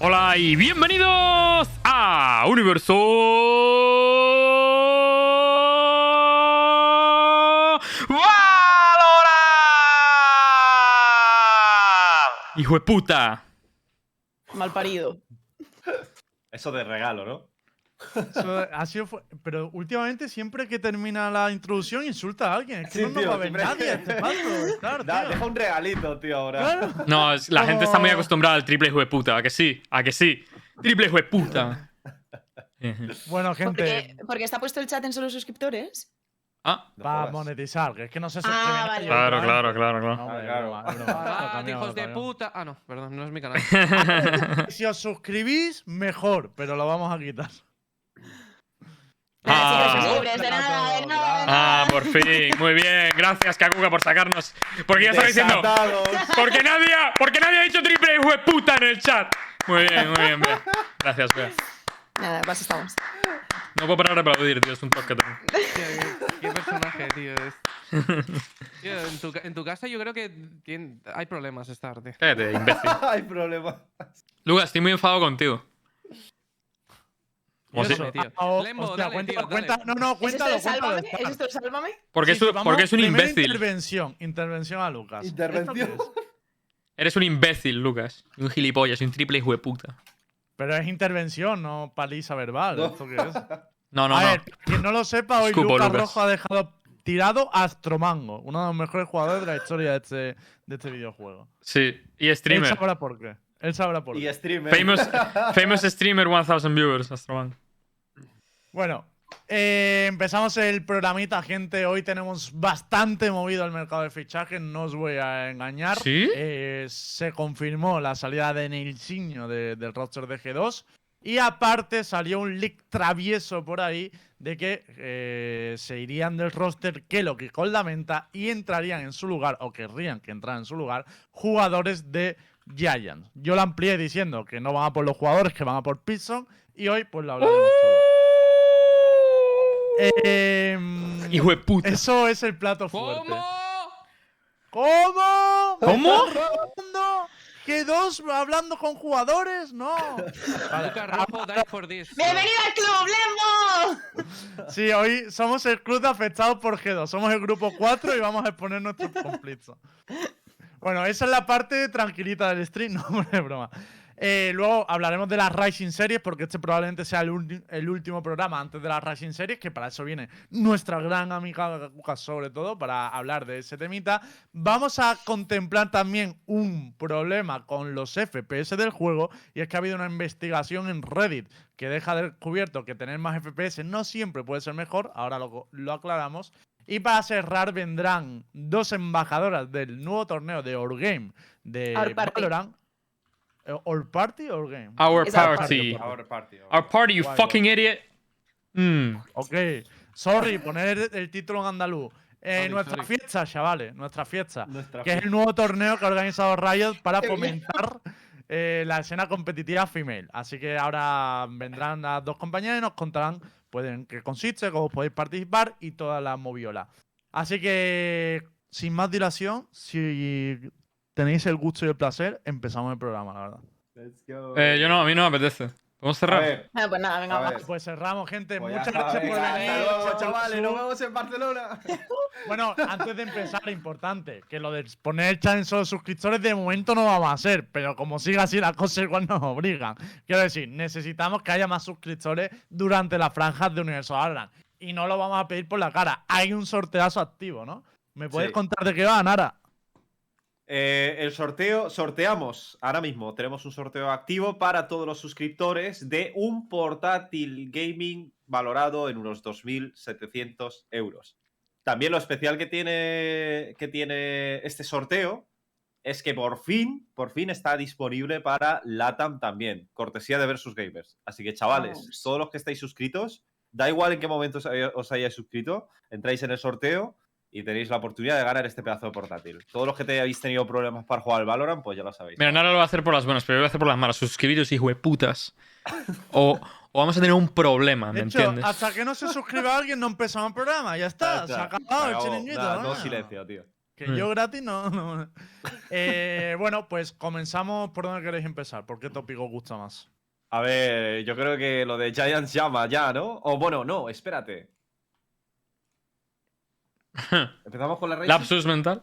Hola y bienvenidos a Universo Valorant. Hijo de puta. Mal parido. Eso de regalo, ¿no? Eso ha sido fu- pero últimamente siempre que termina la introducción insulta a alguien. Es que Sí, no nos tío, va a ver siempre- nadie a este paso. Claro, Da- tío. deja un regalito, tío, ahora. Claro. No, es- la gente está muy acostumbrada al triple hijo de puta. ¿A que sí? ¿A que sí? Triple hijo de puta. Bueno, gente, Porque, porque está puesto el chat en solo suscriptores. Ah, para jodas. monetizar, que es que no se Ah, suscriben vale. nadie, claro, claro, claro, No, claro. hombre, Ah, claro. broma, es broma. Lo Ah, hijos de puta. Ah, no, perdón, no es mi canal. Si os suscribís, mejor, pero lo vamos a quitar. Ah. chicos, sois libres, de nada, de nada, de Ah, nada. por fin. Muy bien. Gracias, Kakuga, por sacarnos. Porque ya estaba diciendo. Porque nadie, ha- porque nadie ha dicho triple hijo de puta en el chat. Muy bien, muy bien, Bea. Gracias, Bea. Nada, pues estamos. No puedo parar de aplaudir, tío. Es un toque. Tío, qué, qué personaje, tío. es- Tío, en, tu, ca- en tu casa yo creo que hay problemas esta arte. Cállate, imbécil. Hay problema. Lucas, estoy muy enfadado contigo. Como si- Lembo, dale, cuenta- tío, dale. cuenta- no, no, ¿Es esto cuéntalo, de cuéntalo. sálvame? está. ¿Es esto de sálvame? Porque, es, Sí, un- vamos, porque es un primera imbécil. Intervención, intervención a Lucas. Intervención. ¿Esto qué es? Eres un imbécil, Lucas. Un gilipollas, un triple hijo de puta. Pero es intervención, no paliza verbal. No. ¿Esto qué es? No, no, a no. ver, quien no lo sepa, hoy Escupo, Lucas Lucas. Rojo ha dejado tirado a Astromango, uno de los mejores jugadores de la historia de este, de este videojuego. Sí. Y Él streamer. sabrá por qué. Él sabrá por qué. Y streamer. Famous, famous streamer 1000 viewers, Astroman. Bueno, eh, empezamos el programita, gente. Hoy tenemos bastante movido el mercado de fichajes, no os voy a engañar. ¿Sí? Eh, se confirmó la salida de Neilsinho de- del roster de G2. Y aparte salió un leak travieso por ahí de que eh, se irían del roster Kellogg y con la menta y entrarían en su lugar, o querrían que entraran en su lugar, jugadores de Giants. Yo lo amplié diciendo que no van a por los jugadores, que van a por Pison. Y hoy pues lo hablaremos todo. Em, Hijo de puta. eso es el plato fuerte. ¿Cómo? ¿Cómo? ¿Cómo? ¿Que dos hablando con jugadores? No. Lucas Rojo, die for this. ¡Bienvenido al club, Lembo! Sí, hoy somos el club de afectados por G2. Somos el grupo 4 y vamos a exponer nuestros conflictos. Bueno, esa es la parte tranquilita del stream, no, hombre, broma. Eh, luego hablaremos de las Rising Series, porque este probablemente sea el, último programa antes de las Rising Series, que para eso viene nuestra gran amiga sobre todo, para hablar de ese temita. Vamos a contemplar también un problema con los FPS del juego, y es que ha habido una investigación en Reddit que deja descubierto que tener más FPS no siempre puede ser mejor, ahora lo, lo aclaramos. Y para cerrar vendrán dos embajadoras del nuevo torneo de Our Game de. Valorant. Eh, All Party or Game? Our our party. Our party. our Our party, you Guay, fucking idiot. Mm. Ok. Sorry, poner el, título en andaluz. Eh, Sorry, nuestra sorry. fiesta, chavales, nuestra fiesta. Nuestra que es el nuevo torneo que ha organizado Riot para fomentar eh, la escena competitiva female. Así que ahora vendrán las dos compañeras y nos contarán pues, en qué consiste, cómo podéis participar y toda la moviola. Así que, sin más dilación, si tenéis el gusto y el placer, empezamos el programa, la verdad. Let's go. Eh, yo no, a mí no me apetece. ¿Podemos A cerrar? ver. Ah, pues nada, venga, A va. ver. Pues cerramos, gente. pues Muchas gracias por venir. hasta luego, chavales. Nos vemos en Barcelona. Bueno, antes de empezar, importante, que lo de poner el chat en solo suscriptores de momento no vamos a hacer, pero como siga así la cosa igual nos obligan. Quiero decir, necesitamos que haya más suscriptores durante las franjas de Universo Valorant. Y no lo vamos a pedir por la cara. Hay un sorteazo activo, ¿no? ¿Me puedes Sí. contar de qué va, Nara? Eh, el sorteo, sorteamos ahora mismo, tenemos un sorteo activo para todos los suscriptores de un portátil gaming valorado en unos 2.700 euros. También lo especial que tiene, que tiene este sorteo es que por fin, por fin está disponible para LATAM también, cortesía de Versus Gamers. Así que chavales, Vamos. todos los que estáis suscritos, da igual en qué momento os hayáis suscrito, entráis en el sorteo y tenéis la oportunidad de ganar este pedazo de portátil. Todos los que te habéis tenido problemas para jugar al Valorant, pues ya lo sabéis. Mira, Nara lo va a hacer por las buenas, pero yo lo voy a hacer por las malas. Suscribiros, hijo de putas. O, o vamos a tener un problema, ¿me De hecho, entiendes? hasta que no se suscriba alguien no empezamos el programa. Ya está, se ha acabado el chiringuito. ¿no? silencio, tío. Que Mm. yo gratis no. no. Eh, bueno, pues comenzamos por donde queréis empezar. ¿Por qué tópico os gusta más? A ver, yo creo que lo de Giants llama ya, ¿no? O bueno, no, espérate. ¿Empezamos con la Racing? Lapsus mental.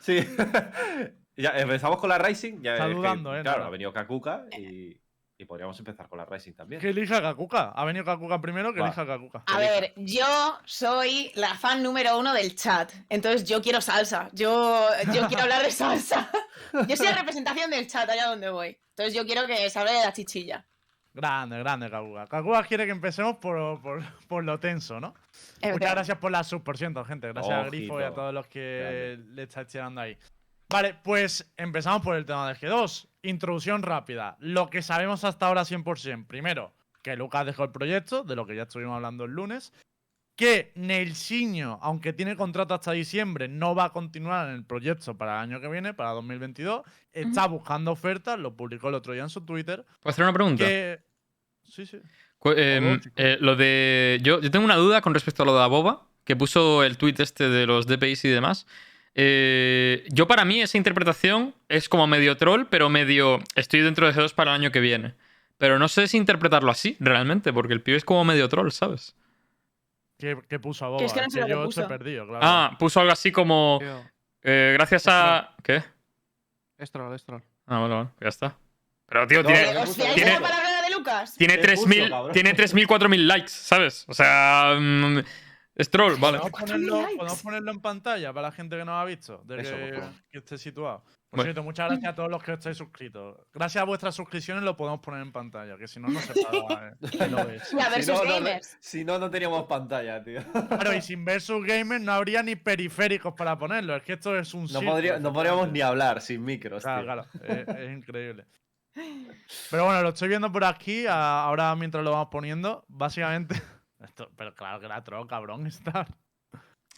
Sí. ya, empezamos con la Racing. Ya, Está es que, dudando, ¿eh? Claro, ha venido Kakuka y, y podríamos empezar con la Racing también. Que elija Kakuka. Ha venido Kakuka primero, que Va. elija Kakuka. A ver, yo soy la fan número uno del chat. Entonces yo quiero salsa. Yo, yo quiero hablar de salsa. Yo soy la representación del chat allá donde voy. Entonces yo quiero que se hable de la chichilla. Grande, grande Kakuka. Kakuka quiere que empecemos por, por, por lo tenso, ¿no? Muchas gracias por la sub, por ciento, gente. Gracias a Grifo y a todos los que le estáis tirando ahí. Vale, pues empezamos por el tema del G2. Introducción rápida. Lo que sabemos hasta ahora 100%. Primero, que Lucas dejó el proyecto, de lo que ya estuvimos hablando el lunes. Que Nelsinho, aunque tiene contrato hasta diciembre, no va a continuar en el proyecto para el año que viene, para 2022. Está buscando ofertas, lo publicó el otro día en su Twitter. ¿Puedo hacer una pregunta? Que... Sí, sí. Em, eh, lo de. Yo, yo tengo una duda con respecto a lo de Aboba, que puso el tweet este de los DPIs y demás. Eh, yo, para mí, esa interpretación es como medio troll, pero medio. Estoy dentro de G2 para el año que viene. Pero no sé si interpretarlo así, realmente, porque el pibe es como medio troll, ¿sabes? Que, que puso a Boba. Que es que no sé lo que yo puso. perdido, claro. Ah, puso algo así como. Eh, gracias a. ¿Qué? es troll, es troll. Ah, vale, vale, ya está. Pero, tío, No, tiene, le ¿Os puso- fiáis tiene- la de Lucas? tiene ¿Qué puso, 3.000 cabrón? tiene 3.000, 4.000 likes, ¿sabes? O sea. mm, es troll, vale. ¿Podemos ponerlo, podemos ponerlo en pantalla para la gente que no ha visto? De Eso, que, esté situado. Por Bueno. cierto, muchas gracias a todos los que estáis suscritos. Gracias a vuestras suscripciones lo podemos poner en pantalla, que si no, no se paga. eh. Y a ver si, no, sus no, gamers. si no, no teníamos pantalla, tío. Claro, y sin Versus Gamer no habría ni periféricos para ponerlo. Es que esto es un No, círculo, podría- no podríamos ni hablar sin micros, Claro, tío. claro, es, es increíble. Pero bueno, lo estoy viendo por aquí, ahora mientras lo vamos poniendo. Básicamente. Esto, pero claro que era troll, cabrón, está.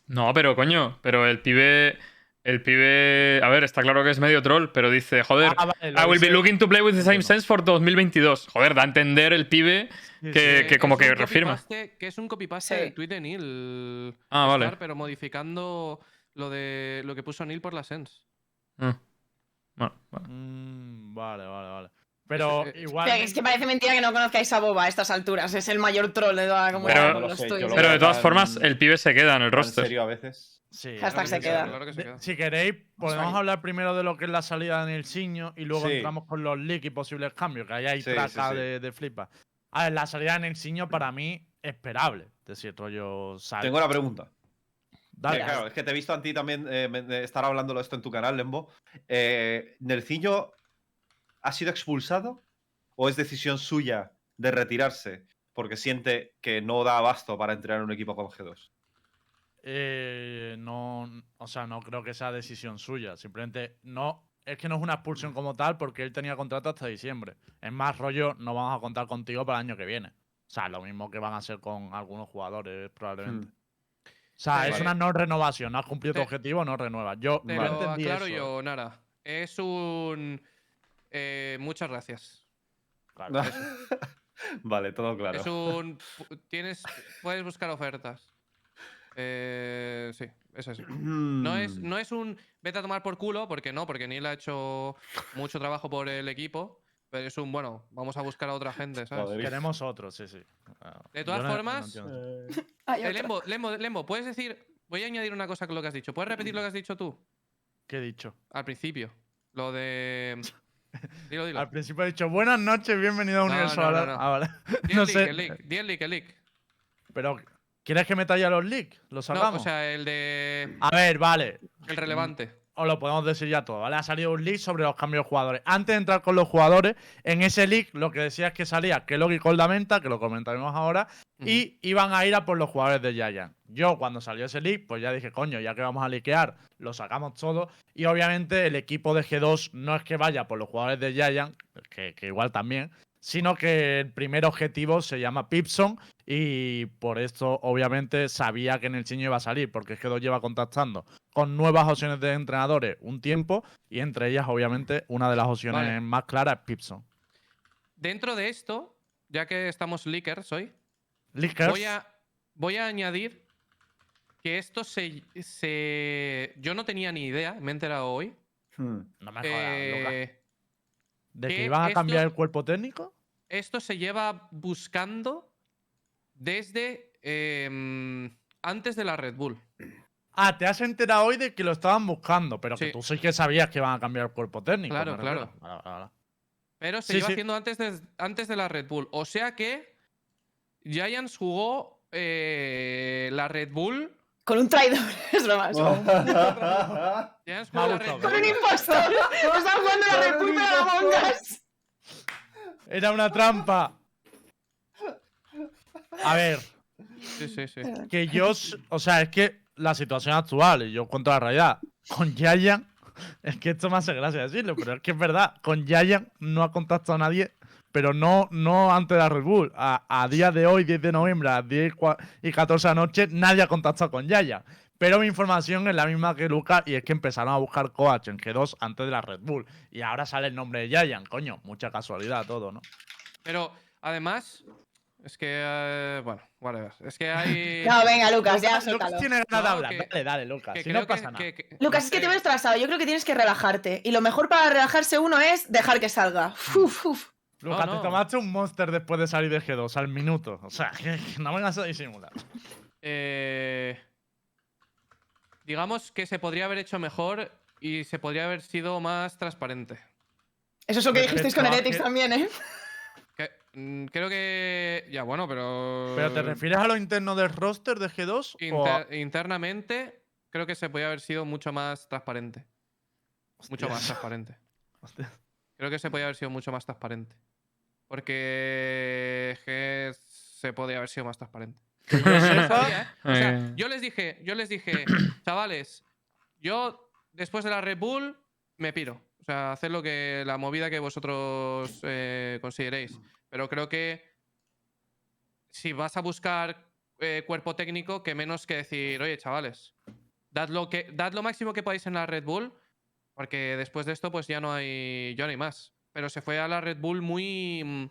No, pero coño, pero el pibe. El pibe. A ver, está claro que es medio troll, pero dice, joder. Ah, vale, I will be looking to play with the same sense for 2022. Joder, da a entender el pibe que, sí. que como es que refirma. Que es un copy-paste Sí. del tweet de Neil. Ah, vale. Pero modificando lo de lo que puso Neil por la Sense. Ah. Bueno, vale. Mm, vale, vale, vale. Pero Es- es- igual. Es que parece mentira que no conozcáis a Boba a estas alturas. Es el mayor troll de toda la comunidad. Pero- no lo sé, lo Pero de todas formas, el pibe se queda en el ¿En roster. serio a veces? Sí, Hashtag se que queda. Claro que se queda. Si queréis, podemos hablar primero de lo que es la salida en el Siño y luego Sí. entramos con los leaks y posibles cambios, que ahí hay Sí, traca sí, sí. de, de flipa. A ver, la salida en el Siño para mí esperable. Es decir, rollo sal. Tengo una pregunta. Dale, Eh, claro, es que te he visto a ti también eh, estar hablando de esto en tu canal, Lembo. Eh, ¿Nelciño ha sido expulsado o es decisión suya de retirarse porque siente que no da abasto para entrenar un equipo con G2? Eh, no, o sea, no creo que sea decisión suya. Simplemente no. Es que no es una expulsión como tal porque él tenía contrato hasta diciembre. Es más rollo, no vamos a contar contigo para el año que viene. O sea, lo mismo que van a hacer con algunos jugadores probablemente. Hmm. O sea, Vale. es una no renovación. No has cumplido tu Te- objetivo, no renuevas. Yo Te yo Vale. lo entendí aclaro eso. yo, Nara. Es un. eh, muchas gracias. Claro, vale, todo claro. Es un. Tienes. Puedes buscar ofertas. Eh, sí, es así. No es, no es un vete a tomar por culo, porque no, porque Neil ha hecho mucho trabajo por el equipo. Pero es un, bueno, vamos a buscar a otra gente, ¿sabes? Queremos otro, sí, sí. Ah, De todas no- no formas. Hay Eh, otra. Lembo, Lembo, Lembo, ¿puedes decir. Voy a añadir una cosa con lo que has dicho. ¿Puedes repetir lo que has dicho tú? ¿Qué he dicho? Al principio. Lo de. Dilo, dilo. Al principio he dicho buenas noches, bienvenido a No, Universo. no, Ahora- no, no. Ah, vale. No leak, sé. el leak. El leak, el leak. Pero, ¿quieres que meta ya los leaks? ¿Los No, sacamos? o sea, el de. A ver, vale. El relevante. Os lo podemos decir ya todo, ¿vale? Ha salido un leak sobre los cambios de jugadores. Antes de entrar con los jugadores, en ese leak lo que decía es que salía Kellogg y Coldamenta, que lo comentaremos ahora, y iban a ir a por los jugadores de Giant. Yo, cuando salió ese leak, pues ya dije, coño, ya que vamos a liquear, lo sacamos todo. Y obviamente el equipo de G2 no es que vaya por los jugadores de Giant, que, que igual también, sino que el primer objetivo se llama Pipson y por esto obviamente sabía que en el chiño iba a salir, porque es que G2 lleva contactando con nuevas opciones de entrenadores un tiempo y entre ellas obviamente una de las opciones Vale. más claras es Pipson. Dentro de esto, ya que estamos leakers hoy, Leakers, voy a, voy a añadir que esto se, se. Yo no tenía ni idea, me he enterado hoy. Hmm. No me jodas, eh, ¿De que que iban a cambiar esto- el cuerpo técnico? esto se lleva buscando desde em, antes de la Red Bull. Ah, te has enterado hoy de que lo estaban buscando, pero que tú sí que sabías que iban a cambiar el cuerpo técnico. Claro, claro. Vale, vale, vale. Pero se Sí, sí. haciendo antes de, antes de la Red Bull. O sea que Giants jugó eh, la Red Bull. Con un traidor, es es broma. Giants Me ha jugó la gustado. Red Con Bull. un impostor. Están jugando la Red Bull pero la Mongas. Era una trampa. A ver, Sí, sí, sí. que yo. O sea, es que la situación actual, y yo cuento la realidad, con Yayan. Es que esto me hace gracia decirlo, pero es que es verdad. Con Yayan no ha contactado a nadie, pero no, no antes de la Red Bull. A, a día de hoy, 10 de noviembre, a 10 y cua- y 14 de la noche, nadie ha contactado con Yayan. Pero mi información es la misma que Lucas y es que empezaron a buscar coach en G2 antes de la Red Bull. Y ahora sale el nombre de Yayan, coño. Mucha casualidad todo, ¿no? Pero además, es que. eh, bueno, whatever. Es que hay. No, venga, Lucas, ya Lucas suéltalo. tiene ganas de No, hablar. que- dale, dale, Lucas. que si creo no que- pasa nada. que- que- Lucas, no es que te ves trazado. Yo creo que tienes que relajarte. Y lo mejor para relajarse uno es dejar que salga. Uf, uf. Lucas, No, te tomaste un monster después de salir de G2 al minuto. O sea, que que no vengas a disimular. Eh, digamos que se podría haber hecho mejor y se podría haber sido más transparente. Eso es lo que dijisteis con Heretics también, ¿eh? Mm, creo que. Ya, bueno, pero. ¿Pero te refieres a lo interno del roster de G2? o a- Inter- internamente, creo que se podría haber sido mucho más transparente. Mucho más transparente. Hostia. Creo que se podría haber sido mucho más transparente. Porque que se podría haber sido más transparente. Yo Sabía, ¿eh? O sea, yo les dije, yo les dije, chavales, yo después de la Red Bull me piro. O sea, haced lo que la movida que vosotros eh, consideréis. Pero creo que si vas a buscar eh, cuerpo técnico, que menos que decir, oye, chavales, dad lo, que, dad lo máximo que podáis en la Red Bull, porque después de esto, pues ya no hay, ya no hay más. Pero se fue a la Red Bull muy.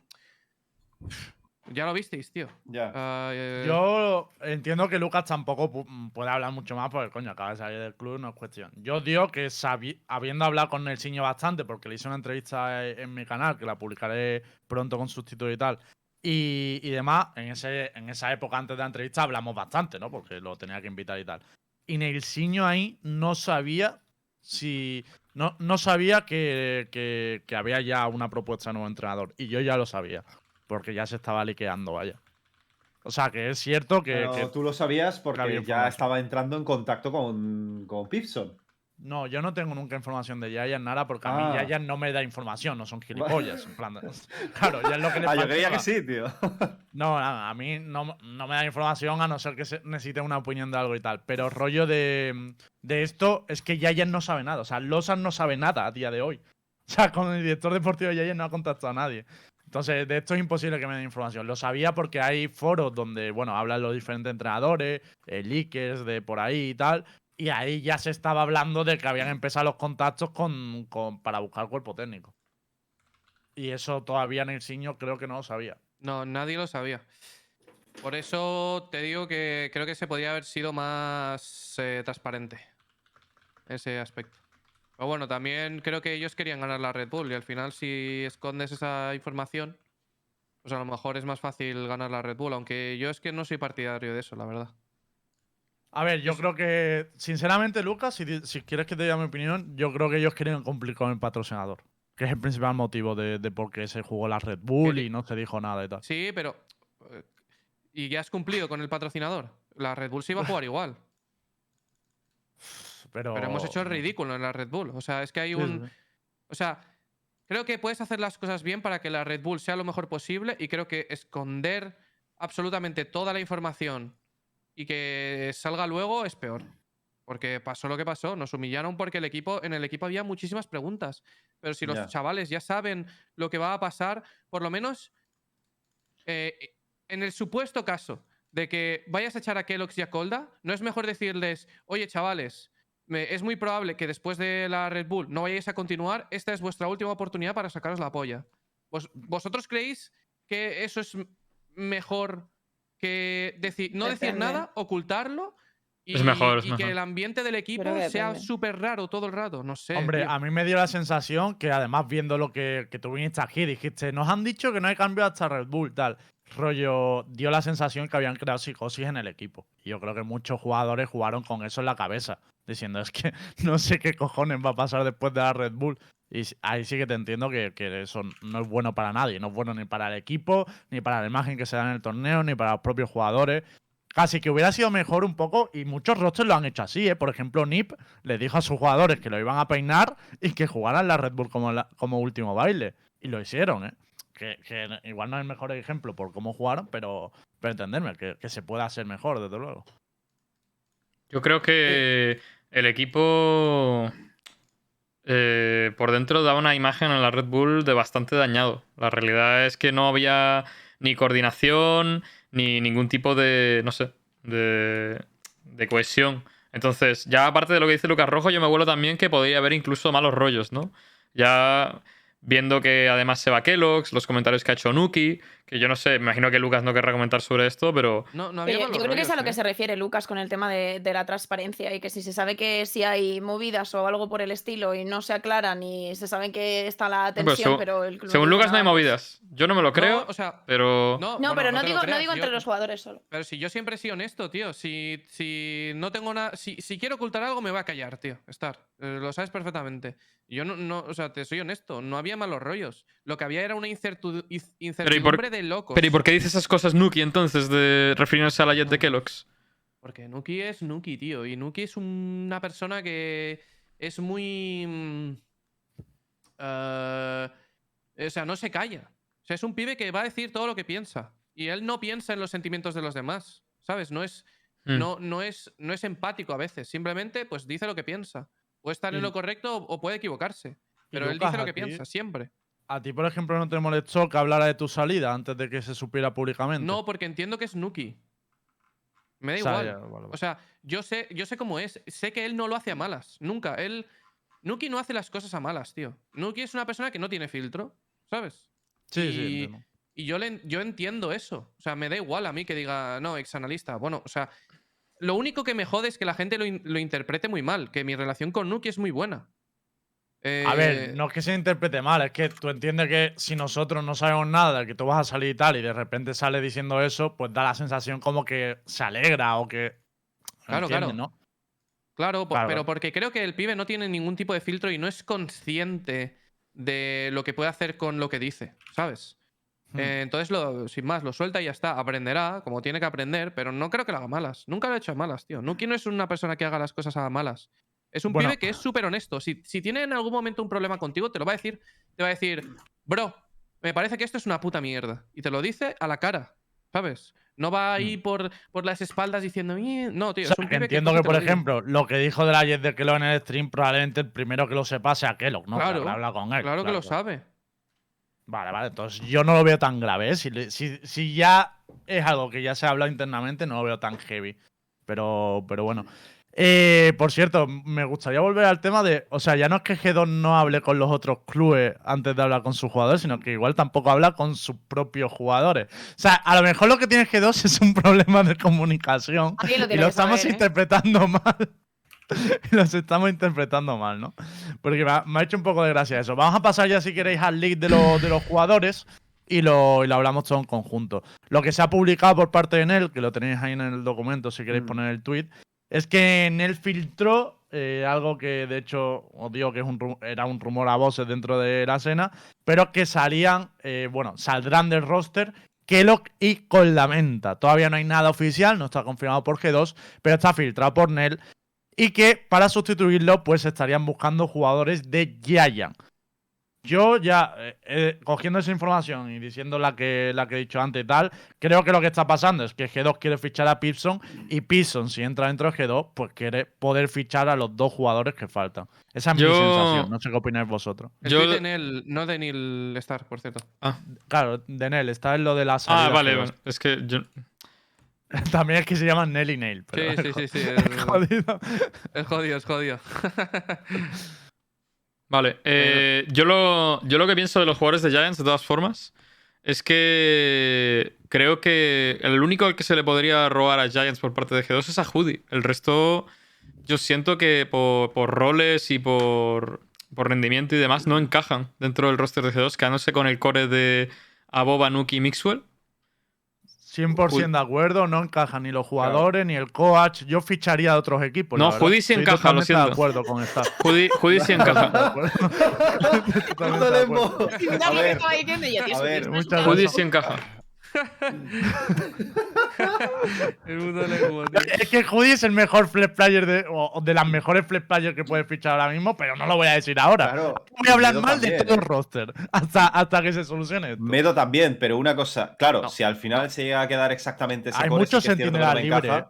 Ya lo visteis, tío. Ya. Eh, yo entiendo que Lucas tampoco pu- puede hablar mucho más porque, coño, acaba de salir del club, no es cuestión. Yo digo que sabi- habiendo hablado con el Siño bastante, porque le hice una entrevista en mi canal, que la publicaré pronto con subtítulos y tal, y, y demás, en, ese, en esa época antes de la entrevista hablamos bastante, ¿no? Porque lo tenía que invitar y tal. Y Nelsinho ahí no sabía si. No, no sabía que, que- que había ya una propuesta de nuevo entrenador. Y yo ya lo sabía. Porque ya se estaba liqueando, vaya. O sea, que es cierto que. Pero que- tú lo sabías porque ya estaba entrando en contacto con, con Pipson. No, yo no tengo nunca información de Yayan, nada, porque a Ah. mí Yayan no me da información, no son gilipollas. en plan Claro, ya es lo que le Ah, yo creía que sí, tío. No, nada, a mí no, no me da información a no ser que se necesite una opinión de algo y tal. Pero rollo de, de esto es que Yayan no sabe nada. O sea, Losan no sabe nada a día de hoy. O sea, con el director deportivo de Yayan no ha contactado a nadie. Entonces, de esto es imposible que me dé información. Lo sabía porque hay foros donde, bueno, hablan los diferentes entrenadores, eh, leakers de por ahí y tal. Y ahí ya se estaba hablando de que habían empezado los contactos con, para buscar cuerpo técnico. Y eso todavía en el Siño creo que no lo sabía. No, nadie lo sabía. Por eso te digo que creo que se podría haber sido más eh, transparente. Ese aspecto. Pero bueno, también creo que ellos querían ganar la Red Bull y al final si escondes esa información, pues a lo mejor es más fácil ganar la Red Bull, aunque yo es que no soy partidario de eso, la verdad. A ver, yo creo que, sinceramente, Lucas, si, quieres que te diga mi opinión, yo creo que ellos querían cumplir con el patrocinador. Que es el principal motivo de, de por qué se jugó la Red Bull y no se dijo nada y tal. Sí, pero... eh, ¿Y ya has cumplido con el patrocinador? La Red Bull se iba a jugar igual. Pero, Pero hemos hecho el ridículo en la Red Bull. O sea, es que hay un... O sea, creo que puedes hacer las cosas bien para que la Red Bull sea lo mejor posible y creo que esconder absolutamente toda la información y que salga luego es peor. Porque pasó lo que pasó, nos humillaron porque el equipo, en el equipo había muchísimas preguntas. Pero si los chavales ya saben lo que va a pasar, por lo menos eh, en el supuesto caso de que vayas a echar a Kellogg's y a Colda, ¿no es mejor decirles, oye chavales, es muy probable que después de la Red Bull no vayáis a continuar, esta es vuestra última oportunidad para sacaros la polla? ¿Vos- ¿Vosotros creéis que eso es mejor que decir, no decir nada, ocultarlo Y, Es mejor, es y que el ambiente del equipo sea súper raro todo el rato, no sé. Hombre, tío. a mí me dio la sensación que además viendo lo que, que tú viniste aquí, dijiste, nos han dicho que no hay cambio hasta Red Bull, tal. Rollo, dio la sensación que habían creado psicosis en el equipo. Y yo creo que muchos jugadores jugaron con eso en la cabeza, diciendo, es que no sé qué cojones va a pasar después de la Red Bull. Y ahí sí que te entiendo que, que eso no es bueno para nadie, no es bueno ni para el equipo, ni para la imagen que se da en el torneo, ni para los propios jugadores. Casi que hubiera sido mejor un poco, y muchos rosters lo han hecho así, ¿eh? Por ejemplo, Nip le dijo a sus jugadores que lo iban a peinar y que jugaran la Red Bull como, como último baile. Y lo hicieron, ¿eh? Que, que igual no es el mejor ejemplo por cómo jugaron, pero, pero entenderme, que, que se puede hacer mejor, desde luego. Yo creo que el equipo eh, por dentro daba una imagen en la Red Bull de bastante dañado. La realidad es que no había ni coordinación ni ningún tipo de, no sé, de, de cohesión. Entonces, ya aparte de lo que dice Lucas Rojo, yo me vuelo también que podría haber incluso malos rollos, ¿no? Ya viendo que además se va Kellogg's, los comentarios que ha hecho Nuki, que yo no sé, me imagino que Lucas no querrá comentar sobre esto, pero No, no había Pero yo creo que es a lo que ¿eh? se refiere Lucas con el tema de, de la transparencia y que si se sabe que si hay movidas o algo por el estilo y no se aclaran y se sabe que está la pero tensión, pero el club según Lucas no hay movidas. Yo no me lo creo, No, o sea, pero... no, No, bueno, pero no, digo, no digo entre yo- los jugadores solo. Pero si yo siempre he sido honesto, tío. Si, si no tengo nada. Si, si quiero ocultar algo, me va a callar, tío. Estar. Eh, lo sabes perfectamente. Yo no, no. O sea, te soy honesto. No había malos rollos. Lo que había era una incertidumbre de locos. Pero ¿y por qué dice esas cosas Nuki entonces de refiriéndose a la jet de Kellogg's? Porque Nuki es Nuki, tío. Y Nuki es una persona que es muy. mm, eh, o sea, no se calla. O sea, es un pibe que va a decir todo lo que piensa. Y él no piensa en los sentimientos de los demás. ¿Sabes? No es. Mm. No, no, es, no es empático a veces. Simplemente, pues dice lo que piensa. Puede estar en Y- lo correcto o, o puede equivocarse. Pero él dice lo que piensa, siempre. ¿A ti, por ejemplo, no te molestó que hablara de tu salida antes de que se supiera públicamente? No, porque entiendo que es Nuki. Me da O sea, igual. ya, vale, vale. O sea, yo sé, yo sé cómo es. Sé que él no lo hace a malas. Nunca. Él. Nuki no hace las cosas a malas, tío. Nuki es una persona que no tiene filtro, ¿sabes? sí, sí, y- entiendo. Y yo, le, yo entiendo eso. O sea, me da igual a mí que diga, no, exanalista. Bueno, o sea, lo único que me jode es que la gente lo, in- lo interprete muy mal. Que mi relación con Nuki es muy buena. A Eh, ver, no es que se interprete mal, es que tú entiendes que si nosotros no sabemos nada de que tú vas a salir y tal, y de repente sale diciendo eso, pues da la sensación como que se alegra o que. Claro, ¿entiendes, claro. ¿no? Claro, pero porque creo que el pibe no tiene ningún tipo de filtro y no es consciente de lo que puede hacer con lo que dice, ¿sabes? Hmm. Eh, entonces, lo, sin más, lo suelta y ya está. Aprenderá, como tiene que aprender, pero no creo que lo haga malas. Nunca lo ha hecho a malas, tío. Nuki no es una persona que haga las cosas a malas. Es un Bueno. pibe que es súper honesto. Si, si tiene en algún momento un problema contigo, te lo va a decir. Te va a decir, bro, me parece que esto es una puta mierda. Y te lo dice a la cara, ¿sabes? No va ahí por, por las espaldas diciendo, no, tío. O sea, es un que pibe entiendo que, por lo ejemplo, lo que dijo de la Jet de Kellogg en el stream, probablemente el primero que lo sepa sea Kellogg, ¿no? Claro, hablado con él. Claro que lo sabe. Vale, vale, entonces yo no lo veo tan grave. ¿eh? Si, si, si ya es algo que ya se ha hablado internamente, no lo veo tan heavy. Pero, pero bueno. Eh, por cierto, me gustaría volver al tema de. O sea, ya no es que G2 no hable con los otros clubes antes de hablar con sus jugadores, sino que igual tampoco habla con sus propios jugadores. O sea, a lo mejor lo que tiene G2 es un problema de comunicación. Lo Y lo estamos saber, ¿eh? interpretando mal. Los estamos interpretando mal, ¿no? Porque me ha, me ha hecho un poco de gracia eso. Vamos a pasar ya, si queréis, al league de, los- de los jugadores y lo, y lo hablamos todo en conjunto. Lo que se ha publicado por parte de Nel, que lo tenéis ahí en el documento si queréis Mm. poner el tweet, es que Nel filtró eh, algo que, de hecho, os digo que era un rumor a voces dentro de la escena, pero que salían, eh, bueno, saldrán del roster Kellogg y con menta. Todavía no hay nada oficial, no está confirmado por G2, pero está filtrado por Nel. Y que para sustituirlo, pues estarían buscando jugadores de Giant. Yo ya, eh, eh, cogiendo esa información y diciendo la que, la que he dicho antes y tal, creo que lo que está pasando es que G2 quiere fichar a Pearson y Pearson, si entra dentro de G2, pues quiere poder fichar a los dos jugadores que faltan. Esa es Yo- mi sensación, no sé qué opináis vosotros. Yo- de Nel, no de Neil Star, por cierto. Claro, de Nel, está en lo de la salida Ah, vale, G2. vale. Es que yo... También es que se llaman Nel y Nail. Pero Sí, sí, sí, sí. es Es, jodido. es jodido, es jodido. Vale, eh, yo, lo, yo lo que pienso de los jugadores de Giants, de todas formas, es que creo que el único al que se le podría robar a Giants por parte de G2 es a Judy. El resto, yo siento que por, por roles y por, por rendimiento y demás no encajan dentro del roster de G2, quedándose con el core de Aboba, Nuki y Mixwell. 100% de acuerdo, no encajan ni los jugadores ni el coach. Yo ficharía a otros equipos. No. Judy sí Estoy encaja, lo siento. de acuerdo con esta. Judy, Judy sí encaja. De de Judy sí encaja. El. Es que Judy es el mejor flex player de, o de las mejores flex players que puedes fichar ahora mismo, pero no lo voy a decir ahora. Claro. voy a hablar Medo mal de todo el ¿eh? roster hasta, hasta que se solucione esto. Medo también, pero una cosa, claro, No. si al final se llega a quedar exactamente ese Hay core, sí muchos no encaja, ¿eh?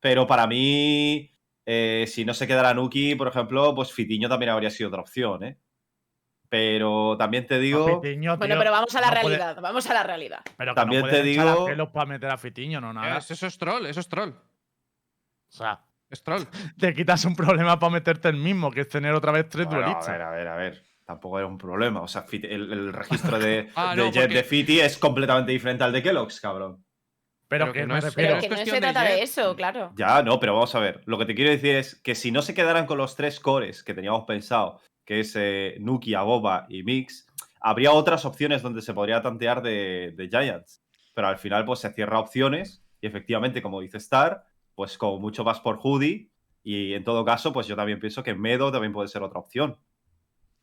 Pero para mí, eh, si no se quedara Nuki, por ejemplo, pues Fitiño también habría sido otra opción, ¿eh? Pero también te digo. Fitiño, Bueno, pero vamos a la no puede- realidad, vamos a la realidad. pero que También no te a digo- pelos para meter a Fitiño, no nada. Es- Eso es troll, eso es troll. O sea, Es troll. te quitas un problema para meterte el mismo, que es tener otra vez tres Bueno, a duelistas. ver, a ver, a ver. Tampoco era un problema. O sea, el, el registro de, Ah, de no, Jet porque- de Fiti es completamente diferente al de Kellogg's, cabrón. Pero, Pero que, que no es- refiero. Pero es que no se trata de eso, claro. Ya, no, pero vamos a ver. Lo que te quiero decir es que si no se quedaran con los tres cores que teníamos pensado, que es eh, Nuki, Aboba y Mix, habría otras opciones donde se podría tantear de, de Giants. Pero al final, pues se cierra opciones y efectivamente, como dice Star, pues como mucho vas por Hoodie y en todo caso, pues yo también pienso que Medo también puede ser otra opción.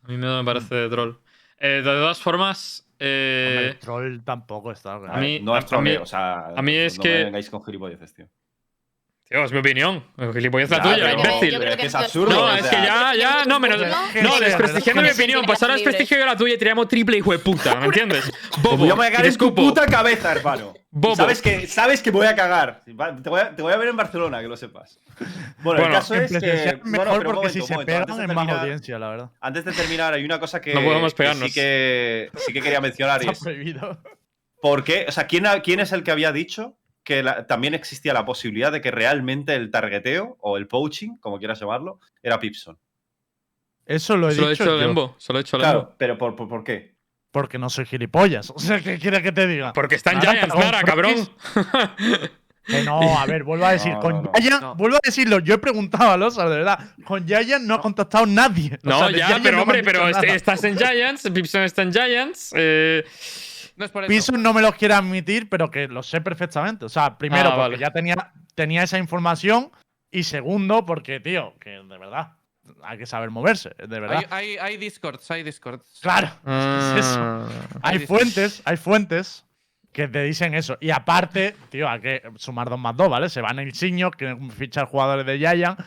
A mí me parece de troll. Eh, de todas formas, eh, Hombre, el troll tampoco está. a mí- no es mí- o sea, a mí es no que- me vengáis con gilipolleces, tío. Tío, es mi opinión. Gilipollez la Ya, tuya, pero- imbécil. Yo creo es que es absurdo. No, o es sea, que ya, ya, no, menos. ¿no? Desprestigiando mi opinión. Pues ahora desprestigio yo la tuya y tiramos triple hijo de puta, ¿me entiendes? Bobo. Pues voy a cagar te en tu escupo. puta cabeza, hermano. Bobo. Sabes que, sabes que me voy a cagar. Va, Te voy a, te voy a ver en Barcelona, que lo sepas. Bueno, el Bueno, caso es que. presencial bueno, mejor pero un porque si momento, se momento, antes pegan de es más terminar- audiencia, la verdad. Antes de terminar, hay una cosa que, No podemos que pegarnos. sí, que, sí que quería mencionar. y Está es, prohibido. ¿Por qué? O sea, ¿quién, ha- quién es el que había dicho que la- también existía la posibilidad de que realmente el targeteo o el poaching, como quieras llamarlo, era Pipson? Eso lo he dicho hecho yo, Lembo. Se lo he hecho Lembo. Claro, pero ¿por, por, por qué? porque no soy gilipollas. O sea, ¿qué quieres que te diga? Porque está en Giants, Nara, cabrón. Que no, a ver, vuelvo a decir, No, con no, vuelvo a decirlo, yo he preguntado a Losar, de verdad, con Giant no ha contactado nadie. O No, sea, ya, pero hombre, pero este- nada. estás en Giants, Pipson está en Giants. eh, No es por eso. Piso no me los quiere admitir, pero que lo sé perfectamente. O sea, primero, Ah, porque vale. ya tenía, tenía esa información. Y segundo, porque, tío, que de verdad, hay que saber moverse, de verdad. Hay, hay, hay discords, hay discords. Claro, es eso. ah, Hay Hay fuentes, hay fuentes que te dicen eso. Y aparte, tío, hay que sumar dos más dos, ¿vale? Se van el Siño, que fichar jugadores de Giant.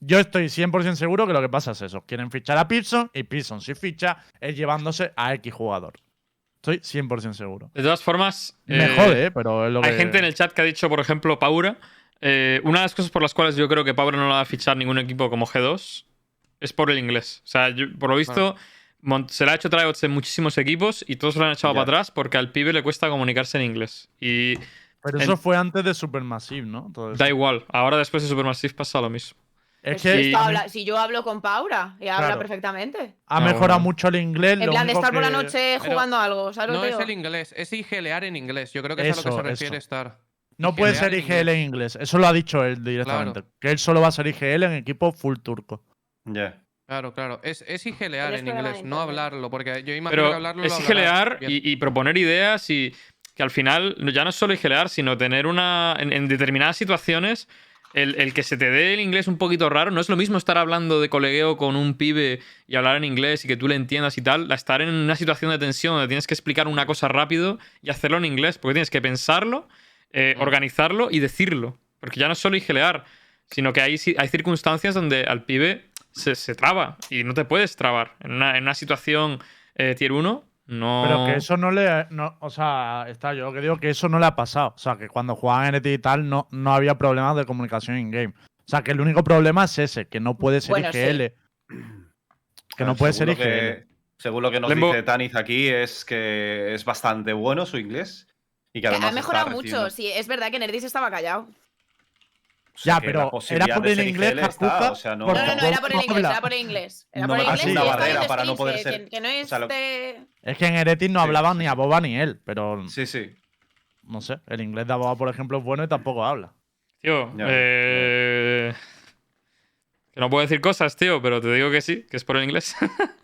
Yo estoy 100% seguro que lo que pasa es eso. Quieren fichar a Pearson y Pearson, si ficha, es llevándose a X jugador. Estoy 100% seguro. De todas formas. Me eh, jode, ¿eh? Pero es lo que. Hay gente en el chat que ha dicho, por ejemplo, Paura. eh, una de las cosas por las cuales yo creo que Paura no la va a fichar ningún equipo como G2 es por el inglés. O sea, yo- por lo visto, se le ha hecho tryouts en muchísimos equipos y todos lo han echado Ya. para atrás porque al pibe le cuesta comunicarse en inglés. Y Pero en- eso fue antes de Supermassive, ¿no? Todo eso. da igual. Ahora, después de Supermassive, pasa lo mismo. Es Si que esto Sí. habla- si yo hablo con Paura y habla perfectamente. ha mejorado bueno. mucho el inglés. En lo plan de estar por la noche Pero jugando algo, ¿sabes No lo que es el inglés, es IGLear en inglés. Yo creo que es a lo que Eso, se refiere eso. Star. No puede ser IGL en inglés. Eso lo ha dicho él directamente. Que él solo va a ser IGL en equipo full turco. Ya. Claro, claro. Es, es en inglés, no internet. hablarlo, porque yo imagino que Pero hablarlo es igelear y proponer ideas y que al final ya no es solo igelear, sino tener una. En, en determinadas situaciones, el, el que se te dé el inglés un poquito raro, no es lo mismo estar hablando de colegueo con un pibe y hablar en inglés y que tú le entiendas y tal, a estar en una situación de tensión donde tienes que explicar una cosa rápido y hacerlo en inglés, porque tienes que pensarlo, eh, organizarlo y decirlo. Porque ya no es solo igelear, sino que hay, hay circunstancias donde al pibe se, se traba y no te puedes trabar. En una, en una situación eh, tier 1, no. Pero que eso no le. No, o sea, está yo lo que digo que eso no le ha pasado. O sea, que cuando jugaban NT y tal no, no había problemas de comunicación in-game. O sea, que el único problema es ese, que no puede ser Bueno, IGL. Que no puede ser según IGL. que- según lo que nos Lembo- dice Taniz aquí, es que es bastante bueno su inglés. Y que además ha mejorado mucho. Sí, es verdad que Nerdis estaba callado. O sea, Ya, pero era por el inglés, IGL está, Kazuka, o sea, no, No, no, era por el inglés, era por el inglés. Era No por el inglés una barrera en para no poder ser- Que, que no es o sea, lo- de- Es que en Heretic no Sí. hablaban ni a Boba ni él, pero Sí, sí. no sé. El inglés de Boba, por ejemplo, es bueno y tampoco habla. Tío, Ya, eh... Que no puedo decir cosas, tío, pero te digo que sí, que es por el inglés.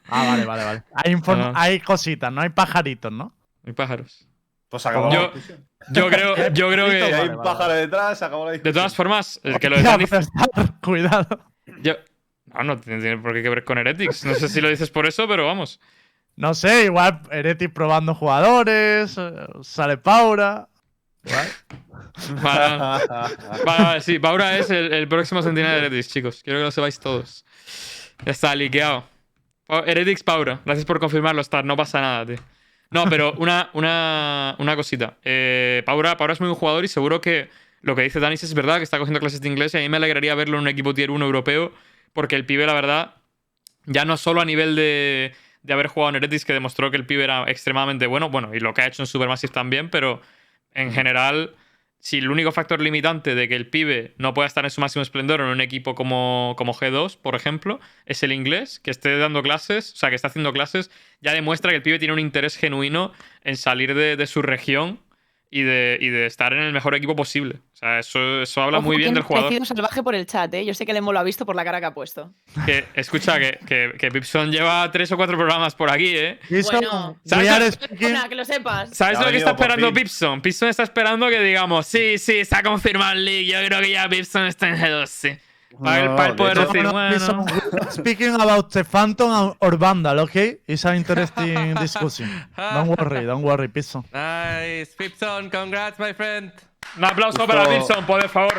Ah, vale, vale, vale. Hay, inform- hay cositas, no hay pajaritos, ¿no? Hay pájaros. Pues acabó Yo- la discusión. Yo creo, yo creo Si que. hay un pájaro detrás, se acabó la De todas formas, el que lo está- Cuidado. yo- No, no tiene, por qué que ver con Heretics. No sé si lo dices por eso, pero vamos. No sé, igual Heretic probando jugadores, eh, sale Paura. Igual. Vale, vale, vale, sí, Paura es el, el próximo sentinela de Heretics, chicos. Quiero que lo sepáis todos. Ya está, liqueado. Pa- Heretics Paura. Gracias por confirmarlo, Star. No pasa nada, tío. No, pero una, una, una cosita. Eh, Paura, es muy buen jugador y seguro que lo que dice Danis es verdad, que está cogiendo clases de inglés y a mí me alegraría verlo en un equipo tier 1 europeo, porque el pibe, la verdad, ya no solo a nivel de, de haber jugado en Heretics, que demostró que el pibe era extremadamente bueno, bueno, y lo que ha hecho en Supermassive también, pero en general, si el único factor limitante de que el pibe no pueda estar en su máximo esplendor en un equipo como, como G2, por ejemplo, es el inglés, que esté dando clases, o sea, que está haciendo clases, ya demuestra que el pibe tiene un interés genuino en salir de, de su región y de, y de estar en el mejor equipo posible. O sea, eso, eso habla Ojo, muy bien del jugador. salvaje por el chat, ¿eh? Yo sé que el Emo lo ha visto por la cara que ha puesto. Que, escucha, que, que, que Pipson lleva tres o cuatro programas por aquí, ¿eh? Bueno. ¿Sabes? are speaking- Una, que lo sepas. ¿Sabes lo que está esperando. Pipson? Pipson está esperando que digamos, sí, sí, está confirmado el league. Yo creo que ya Pipson está en G2, sí. Para, el, para el de poder decir, No, no, bueno. speaking about the Phantom or Vandal, okay? It's an interesting discussion. Don't worry, don't worry, Pison. Nice. Pipson, congrats, my friend. Un aplauso Justo- para Pipson, por favor.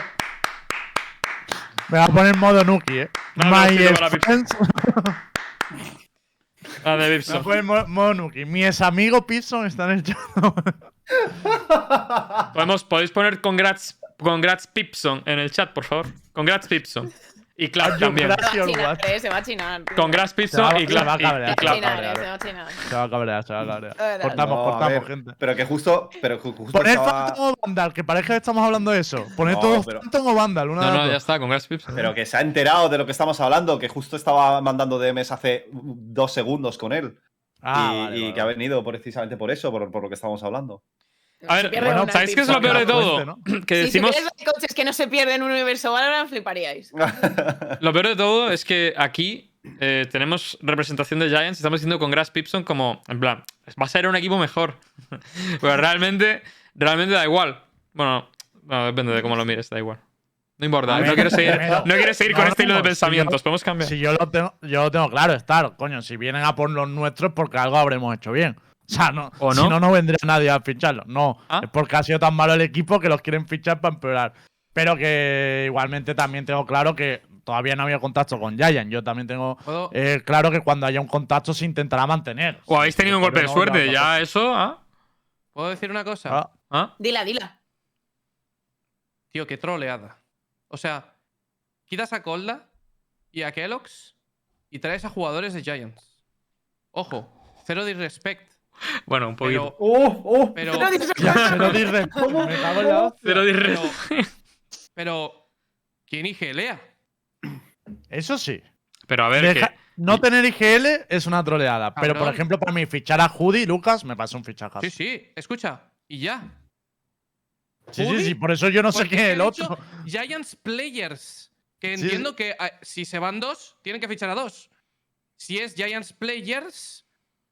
Me voy a poner modo Nuki, eh. No, no, My sí, no, para friends. Grande Me voy a Pipson. poner mo- modo Nuki. Mis amigos Pison están en el chat. Podemos, podéis poner congrats, congrats Pipson en el chat, por favor. Congrats Pipson. Y Clap también. Congrats. Se va a chinar, eh, se va a chinar. Congrats Pipson y Clap. cabrear, y Se va a cabrear, eh, se va a chinar. Se va a cabrear, se va a cabrear. Cortamos, cortamos, gente. Pero que justo. Pero justo Poner estaba- Phantom o Vandal, que parece que estamos hablando de eso. Poner pero- Phantom o Vandal, una No, de no, ya está, congrats Pipson. Pero que se ha enterado de lo que estamos hablando, que justo estaba mandando DMs hace dos segundos con él. Ah, y vale, y vale, que ha venido precisamente por eso, por, por lo que estamos hablando. A ver, bueno, ¿sabéis qué es lo peor de todo? ¿no? Que Si decimos. supierais los coaches que no se pierden en un universo Valorant, fliparíais. Lo peor de todo es que aquí eh, tenemos representación de Giants y estamos diciendo con Grass Pipson como, en plan, va a ser un equipo mejor. Pero realmente, realmente da igual. Bueno, no, depende de cómo lo mires, da igual. No importa, A no quiero seguir, no quiero seguir con No, este hilo de no, si pensamientos. yo- Podemos cambiar. Si yo lo tengo, yo lo tengo claro, estar, coño, si vienen a por los nuestros, porque algo habremos hecho bien. O sea, no, ¿O no? si no, no vendría nadie a ficharlo. No, Ah. es porque ha sido tan malo el equipo que los quieren fichar para empeorar. Pero que igualmente también tengo claro que todavía no había contacto con Giant. Yo también tengo eh, claro que cuando haya un contacto se intentará mantener. O habéis tenido un golpe de no, suerte, ya eso, ¿ah? ¿Puedo decir una cosa? cosa. Ah, ¿Ah? Dila, dila. Tío, qué troleada. O sea, quitas a Colda y a Kellogg's y traes a jugadores de Giants. Ojo, cero disrespect. Bueno, un poquito. Pero, ¡Oh! ¡Oh! pero, No dices- Pero diré, me cago en la hostia. Pero pero, diré- pero, ¿quién IGLea? Eso sí. Pero a ver, Deja- que. No tener IGL es una troleada. Pero, por ejemplo, para mí, fichar a Judy Lucas me parece un fichajazo. Sí, sí, escucha, y ya. Sí, sí, Judy, sí, por eso yo no sé Porque quién es han el otro. Giants Players. Que Sí, entiendo que ah, si se van dos, tienen que fichar a dos. Si es Giants Players,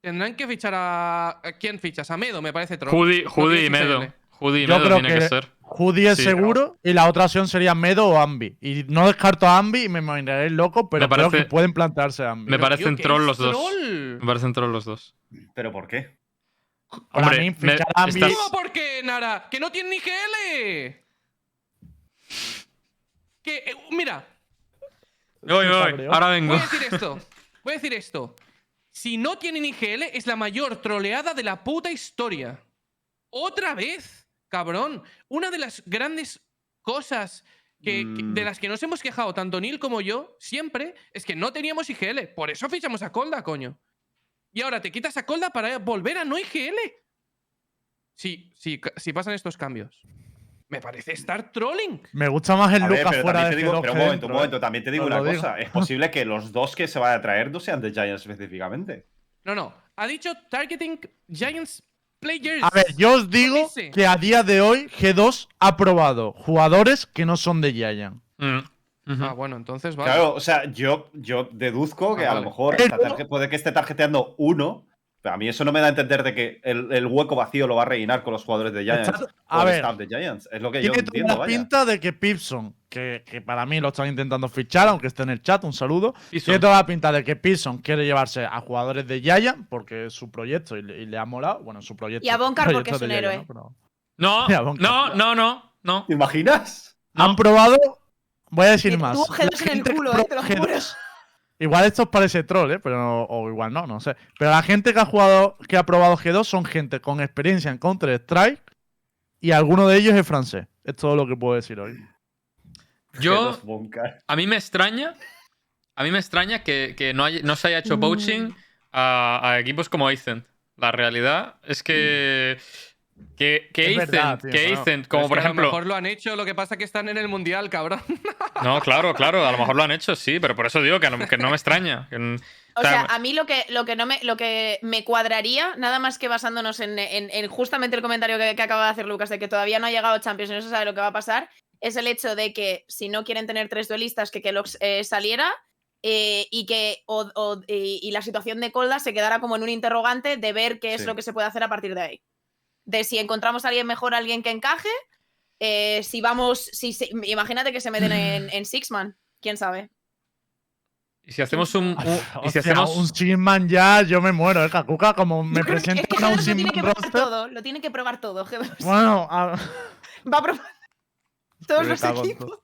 tendrán que fichar a. ¿a ¿Quién fichas? A Medo, me parece troll. Judy, Judy y Medo. Judy y Medo creo tiene que, que ser. Judy es Sí, seguro y la otra opción sería Medo o Ambi. Y no descarto a Ambi y me imaginaré loco, pero Me creo que pueden plantearse a Ambi. Me parecen troll los dos. Me parecen troll los dos. ¿Pero por qué? Para Hombre, mí, me- fichar a Ambi. estás- ¿Cómo por qué, Nara? ¡Que no tienen ni GL! Que, eh, mira, Me voy, me voy. Ahora vengo. voy a decir esto. Voy a decir esto. Si no tienen IGL, es la mayor troleada de la puta historia. Otra vez, cabrón. Una de las grandes cosas que, que- Mm. de las que nos hemos quejado tanto Neil como yo siempre es que no teníamos IGL. Por eso fichamos a Colda, coño. Y ahora te quitas a Colda para volver a no IGL. Sí, sí, ca- si pasan estos cambios. Me parece estar trolling. Me gusta más el A Lucas pero fuera de digo, G2 pero un momento, un momento, también te digo una digo. cosa. Es posible que los dos que se vaya a traer no sean de Giants específicamente. No, no. Ha dicho targeting Giants players. A ver, yo os digo que a día de hoy G2 ha probado jugadores que no son de Giant. Mm. Ah, bueno, entonces vale. Claro, o sea, yo, yo deduzco que Ah, a lo mejor puede que esté tarjeteando uno, a mí eso no me da a entender de que el, el hueco vacío lo va a rellenar con los jugadores de Giants. Está- o a el ver. staff de Giants. Es lo que yo Tiene toda entiendo, la vaya. pinta de que Pipson, que, que para mí lo están intentando fichar, aunque esté en el chat, un saludo. Pipson. Tiene toda la pinta de que Pipson quiere llevarse a jugadores de Giant porque es su proyecto y le, y le ha molado. Bueno, su proyecto. Y a Bonkar porque es un héroe. ¿no? Pero- No, no, no, no, no. ¿Te imaginas? No. Han probado. Voy a decir Que más. tuvo G2 La en el culo, eh, te lo G2 juro. Igual esto parece troll, ¿eh? Pero, o igual no, no sé. Pero la gente que ha jugado, que ha probado G2 son gente con experiencia en Counter-Strike y alguno de ellos es francés. Es todo lo que puedo decir hoy. Yo, G2 Bonka. a mí me extraña, a mí me extraña que, que no, haya- no se haya hecho Mm. poaching a, a equipos como Ascent. La realidad es que que, que verdad, tío, Pero como es por que A lo ejemplo, mejor lo han hecho, lo que pasa es que están en el mundial, cabrón. no, claro, claro, a lo mejor lo han hecho, sí, pero por eso digo que no, que no me extraña. que O sea, a mí lo que, lo que no me, lo que me cuadraría, nada más que basándonos en, en- en justamente el comentario que, que acaba de hacer Lucas, de que todavía no ha llegado Champions y no se sabe lo que va a pasar, es el hecho de que si no quieren tener tres duelistas, que Kellogg's eh, saliera eh, y que o- o- y, y la situación de Colda se quedara como en un interrogante de ver qué es Sí. lo que se puede hacer a partir de ahí. De si encontramos a alguien mejor, alguien que encaje, eh, si vamos, si, se- imagínate que se meten en, en Sixman, quién sabe. y si hacemos un, un- y si hacemos un Sigman ya, yo me muero, ¿eh? Kakuka, como me presentan es que a un G2 lo tiene que probar roster. todo, lo tiene que probar todo. G2. Bueno, a- Va a probar todos los equipos.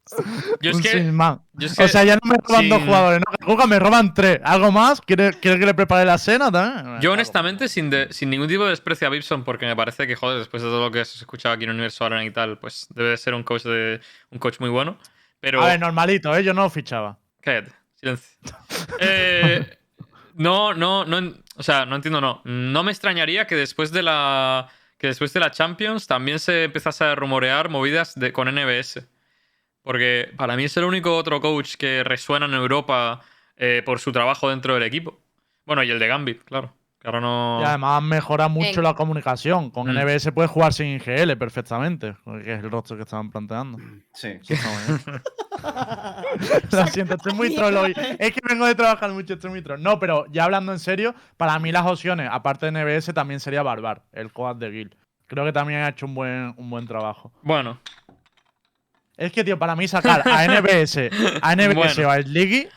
yo es un que, Sigman. yo es que- O sea, ya no me roban dos jugadores, ¿no? Me roban tres. ¿Algo más? ¿Quiere, quiere que le prepare la cena también? Yo honestamente, sin, de- sin ningún tipo de desprecio a Gibson, porque me parece que, joder, después de todo lo que has escuchado aquí en Universo Arena y tal, pues debe de ser un coach, de, un coach muy bueno. Pero... A ver, normalito, ¿eh? Yo no lo fichaba. Cállate, silencio. Eh, no, no, no, o sea, no entiendo, no. No me extrañaría que después de la que después de la Champions también se empezase a rumorear movidas de, con NBS. Porque para mí es el único otro coach que resuena en Europa eh, por su trabajo dentro del equipo. Bueno, y el de Gambit, claro. Que ahora no. Y además mejora mucho En- la comunicación. Con Mm. NBS puedes jugar sin IGL perfectamente, que es el roster que estaban planteando. Sí. Lo siento, estoy muy troll hoy. Es que vengo de trabajar mucho, estoy muy troll. No, pero ya hablando en serio, para mí las opciones, aparte de NBS, también sería Barbar, el coad de Gil. Creo que también ha hecho un buen, un buen trabajo. Bueno, Es que, tío, para mí sacar a NBS, a NBS Bueno. o a Sliggy,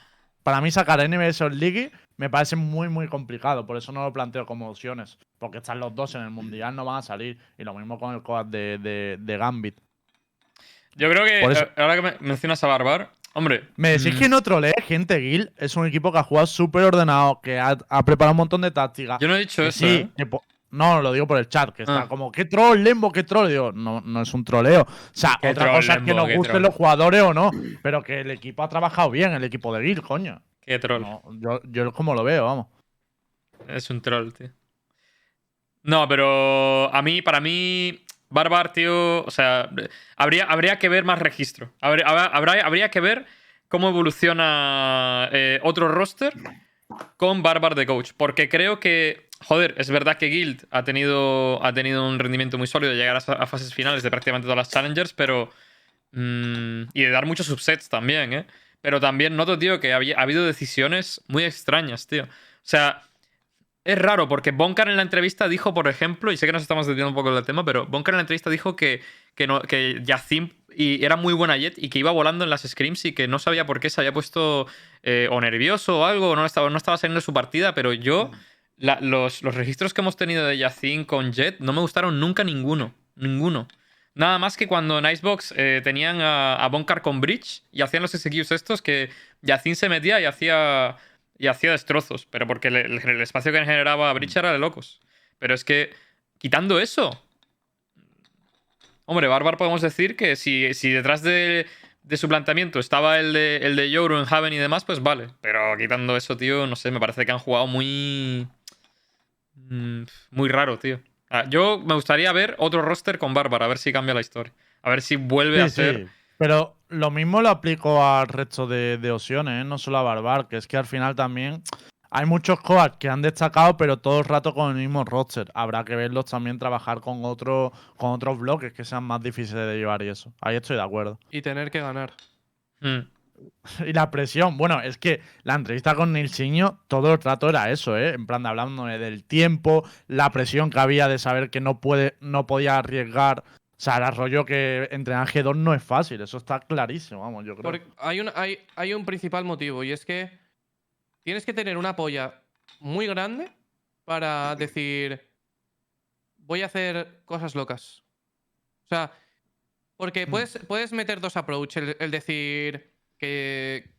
para mí sacar a NBS o Sliggy me parece muy, muy complicado. Por eso no lo planteo como opciones. Porque están los dos en el Mundial, no van a salir. Y lo mismo con el coad de, de, de Gambit. yo creo que eso- eh, ahora que me- mencionas a Barbar, hombre. Me decís mm, que no trolee, gente. Gil es un equipo que ha jugado súper ordenado, que ha, ha preparado un montón de tácticas. Yo no he dicho Que eso. sí, ¿eh? no, lo digo por el chat, que está Ah. como, ¿qué troll, Lembo? ¿Qué troll? Digo, no, no es un troleo. O sea, ¿Qué otra troll, cosa es que nos ¿Qué gusten troll? los jugadores o no, pero que el equipo ha trabajado bien, el equipo de Gil, coño. Qué troll. No, yo, yo como lo veo, vamos. Es un troll, tío. No, pero a mí, para mí, Barbar, tío, o sea, habría, habría que ver más registro. Habría, que ver cómo evoluciona eh, otro roster con Barbar de coach. Porque creo que, joder, es verdad que Guild ha tenido, ha tenido un rendimiento muy sólido de llegar a, a fases finales de prácticamente todas las challengers, pero... mm, y de dar muchos subsets también, ¿eh? Pero también noto, tío, que había- ha habido decisiones muy extrañas, tío. O sea, es raro porque Bonkar en la entrevista dijo, por ejemplo, y sé que nos estamos desviando un poco del tema, pero Bonkar en la entrevista dijo que, que, no, que Yacim y era muy buena Jet y que iba volando en las scrims y que no sabía por qué se había puesto eh, o nervioso o algo, o no estaba, no estaba saliendo su partida, pero yo, la- los, los registros que hemos tenido de Yacim con Jet no me gustaron nunca ninguno. Ninguno. Nada más que cuando en Icebox eh, tenían a, a Bonkar con Bridge y hacían los executes estos que Yacin se metía y hacía, y hacía destrozos. Pero porque le- el, el espacio que generaba Bridge era de locos. Pero es que, quitando eso. Hombre, Barbar podemos decir que si, si detrás de, de su planteamiento estaba el de, el de Yoru en Haven y demás, pues vale. Pero quitando eso, tío, no sé, me parece que han jugado muy. mm, Muy raro, tío. Ah, yo me gustaría ver otro roster con Bárbara, a ver si cambia la historia. A ver si vuelve a ser. sí, Pero lo mismo lo aplico al resto de, de opciones, ¿eh? no solo a Barbar, que es que al final también hay muchos coaches que han destacado, pero todo el rato con el mismo roster. Habrá que verlos también trabajar con, otro, con otros bloques que sean más difíciles de llevar y eso. Ahí estoy de acuerdo. Y tener que ganar. Mm. Y la presión, bueno, es que la entrevista con Nilsinho, todo el rato era eso, ¿eh? En plan de hablando del tiempo, la presión que había de saber que no, puede, no podía arriesgar. O sea, era rollo que entrenar G2 no es fácil, eso está clarísimo, vamos, yo creo. Porque hay un, hay, hay un principal motivo y es que tienes que tener una polla muy grande para decir voy a hacer cosas locas. O sea, porque Mm. puedes, puedes meter dos approach, el, el decir que,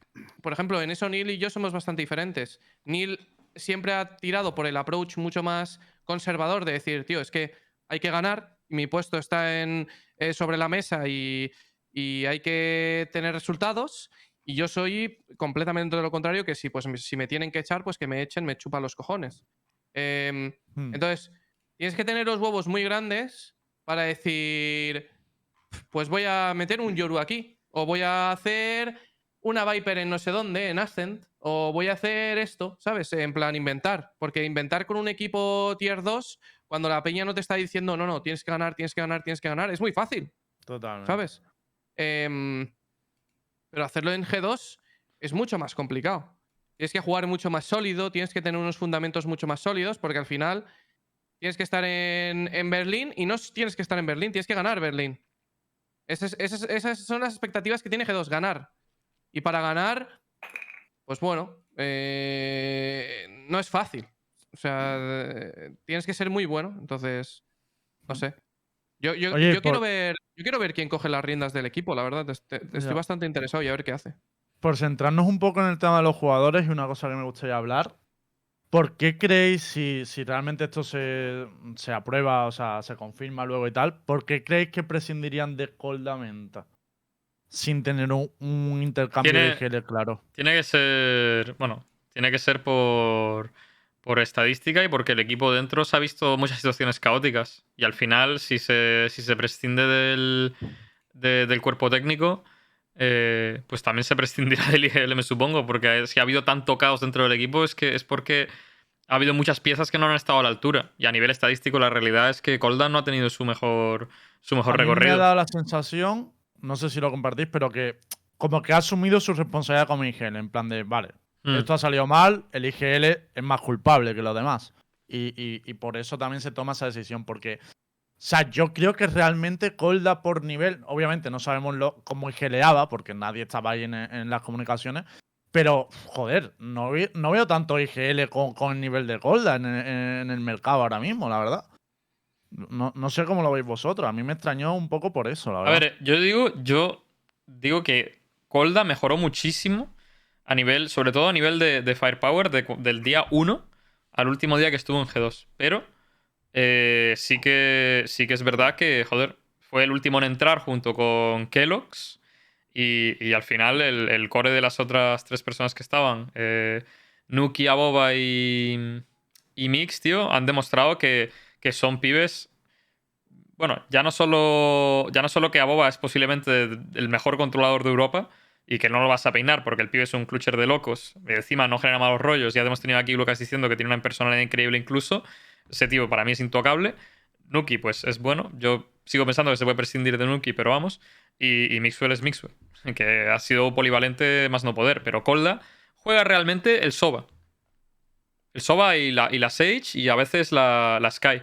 por ejemplo, en eso Neil y yo somos bastante diferentes. Neil siempre ha tirado por el approach mucho más conservador de decir, tío, es que hay que ganar, mi puesto está en, eh, sobre la mesa y, y hay que tener resultados. Y yo soy completamente de lo contrario, que si, pues, si me tienen que echar, pues que me echen, me chupan los cojones. Em, Hmm. entonces, tienes que tener los huevos muy grandes para decir, pues voy a meter un Yoru aquí, o voy a hacer una Viper en no sé dónde, en Ascent, o voy a hacer esto, ¿sabes? En plan, inventar. Porque inventar con un equipo tier 2, cuando la peña no te está diciendo, no, no, tienes que ganar, tienes que ganar, tienes que ganar, es muy fácil. Totalmente. ¿sabes? Em, pero hacerlo en G2 es mucho más complicado. Tienes que jugar mucho más sólido, tienes que tener unos fundamentos mucho más sólidos, porque al final tienes que estar en, en Berlín y no tienes que estar en Berlín, tienes que ganar Berlín. Esas, esas- esas son las expectativas que tiene G2, ganar. Y para ganar, pues bueno, eh, no es fácil. O sea, tienes que ser muy bueno, entonces, no sé. Yo, yo- Oye, yo quiero ver, yo quiero ver quién coge las riendas del equipo, la verdad. Estoy bastante interesado y a ver qué hace. Por centrarnos un poco en el tema de los jugadores y una cosa que me gustaría hablar. ¿Por qué creéis, si, si realmente esto se, se aprueba, o sea, se confirma luego y tal, ¿por qué creéis que prescindirían de Colda Menta? Sin tener un, un intercambio Tiene- de GL claro. Tiene que ser. Bueno, tiene que ser por. Por estadística y porque el equipo dentro se ha visto muchas situaciones caóticas. Y al final, si se, si se prescinde del, de- del cuerpo técnico, eh, pues también se prescindirá del IGL, me supongo. Porque si ha habido tanto caos dentro del equipo, es que es porque ha habido muchas piezas que no han estado a la altura. Y a nivel estadístico, la realidad es que Coldan no ha tenido su mejor, su mejor A mí recorrido. Me ha dado la sensación, no sé si lo compartís, pero que como que ha asumido su responsabilidad como IGL, en plan de, vale, Mm. esto ha salido mal, el IGL es más culpable que los demás. Y, y- y por eso también se toma esa decisión, porque, o sea, yo creo que realmente Colda por nivel, obviamente no sabemos lo, cómo IGLeaba, porque nadie estaba ahí en, en las comunicaciones, pero, joder, no, vi- no veo tanto IGL con, con el nivel de Colda en, en- en el mercado ahora mismo, la verdad. No, no sé cómo lo veis vosotros, a mí me extrañó un poco por eso, la A verdad. ver, yo digo, yo digo que Colda mejoró muchísimo a nivel, sobre todo a nivel de, de firepower de del día 1 al último día que estuvo en G2. Pero eh, sí, que, sí que es verdad que, joder, fue el último en entrar junto con Kellogg's y, y al final el, el core de las otras tres personas que estaban, eh, Nuki, Aboba y, y Mix, tío, han demostrado que, que son pibes bueno, ya no solo ya no solo que Aboba es posiblemente el mejor controlador de Europa y que no lo vas a peinar porque el pibe es un clutcher de locos, y encima no genera malos rollos, ya hemos tenido aquí Lucas diciendo que tiene una personalidad increíble incluso, ese tío para mí es intocable, Nuki pues es bueno, yo sigo pensando que se puede prescindir de Nuki, pero vamos, y, y Mixwell es Mixwell, que ha sido polivalente más no poder, pero Colda juega realmente el Soba. El Soba y la, y la Sage y a veces la, la Sky.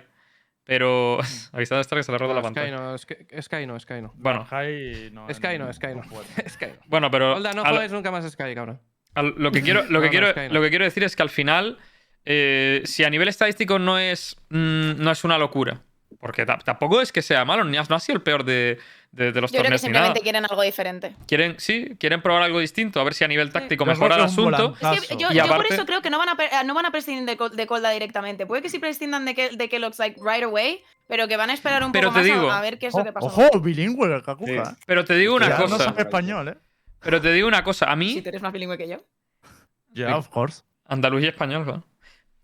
Pero avisad de estar que se le ha roto la pantalla. no, Sky, Sky no, Sky no. Bueno, Sky no, Sky no, Sky no. Sky no. bueno, pero Holda, no al- juegues nunca más Sky, cabrón. al- lo que quiero, lo que no, quiero, lo que quiero decir es que al final, eh, si a nivel estadístico no es, mm, no es una locura, porque ta- tampoco es que sea malo, ni no ha sido el peor de, de- de los Yo creo que torneos ni nada. simplemente quieren algo diferente. Quieren, sí, quieren probar algo distinto, a ver si a nivel táctico creo mejora el que asunto. Es que yo, Y yo por aparte- eso creo que no van a, eh, no van a prescindir de, de Colda directamente. Puede que sí prescindan de, que, de Kellogg's like, right away, pero que van a esperar un Pero poco te más a- digo- a, ver qué es lo que pasa. Ojo, bilingüe, el Kakuka. Sí. Pero te digo una Ya no cosa, sabe español, ¿eh? pero te digo una cosa, a mí, Si tú eres más bilingüe que yo. Yeah, of course. andaluz y español, ¿no? of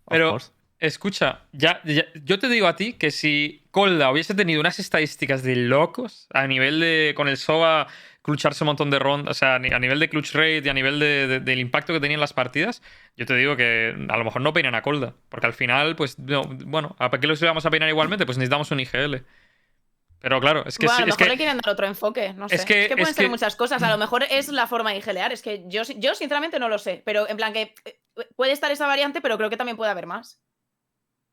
Pero- course. Escucha, ya, ya- yo te digo a ti que si Colda hubiese tenido unas estadísticas de locos a nivel de. con el SOA clutcharse un montón de rondas, o sea, a ni- a nivel de clutch rate y a nivel de- de- del impacto que tenía en las partidas, yo te digo que a lo mejor no peinan a Colda. Porque al final, pues, no, bueno, ¿a qué los íbamos a peinar igualmente? Pues necesitamos un IGL. Pero claro, es que Bueno, sí, a lo es mejor que. le quieren dar otro enfoque, no sé. es Es que- pueden es ser que- muchas cosas. A lo mejor es la forma de igelear. Es que yo, yo sinceramente no lo sé. Pero en plan que eh, puede estar esa variante, pero creo que también puede haber más.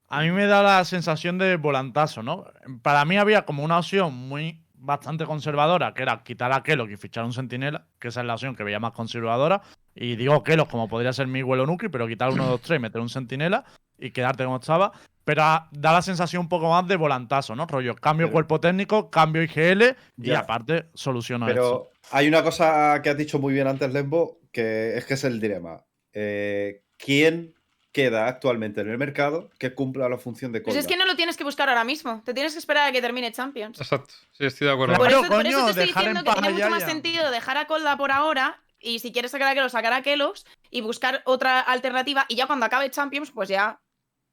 A mí me da la sensación de volantazo, ¿no? Para mí había como una opción muy bastante conservadora, que era quitar a Kellogg y fichar un sentinela, que esa es la opción que veía más conservadora. Y digo Kellogg como podría ser Miguel o Nuki, pero quitar uno, dos, tres, meter un sentinela y quedarte como estaba. Pero ah, da la sensación un poco más de volantazo, ¿no? Rollo, cambio Pero- cuerpo técnico, cambio IGL y Ya. aparte soluciono esto. Pero hay una cosa que has dicho muy bien antes, Lembo, que es que es el dilema. Eh, ¿Quién queda actualmente en el mercado que cumpla la función de Pues cola? es que no lo tienes que buscar ahora mismo. Te tienes que esperar a que termine Champions. Exacto, sí, estoy de acuerdo. Claro, Por Pero, eso, por eso coño, te estoy diciendo que tiene mucho más sentido dejar a Colda por ahora y si quieres sacar a Kelos, sacar a Kelos y buscar otra alternativa y ya cuando acabe Champions, pues ya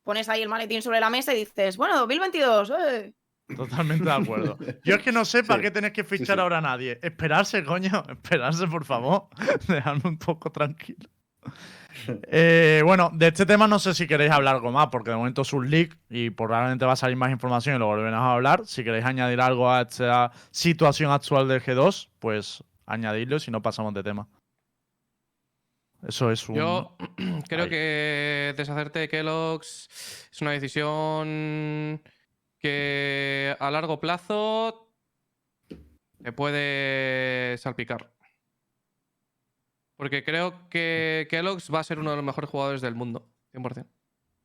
pones ahí el maletín sobre la mesa y dices, bueno, 2022, eh. Totalmente de acuerdo. Yo es que no sé para Sí, qué tenés que fichar sí. ahora a nadie. Esperarse, coño. Esperarse, por favor. Dejadme un poco tranquilo. Eh, bueno, de este tema no sé si queréis hablar algo más, porque de momento es un leak y probablemente va a salir más información y lo volveremos a hablar. Si queréis añadir algo a esta situación actual del G2, pues añadidlo, si no pasamos de tema. Eso es un. Yo creo Ahí. que deshacerte de Kellogg's es una decisión que a largo plazo te puede salpicar. Porque creo que Kellogg's va a ser uno de los mejores jugadores del mundo, 100%.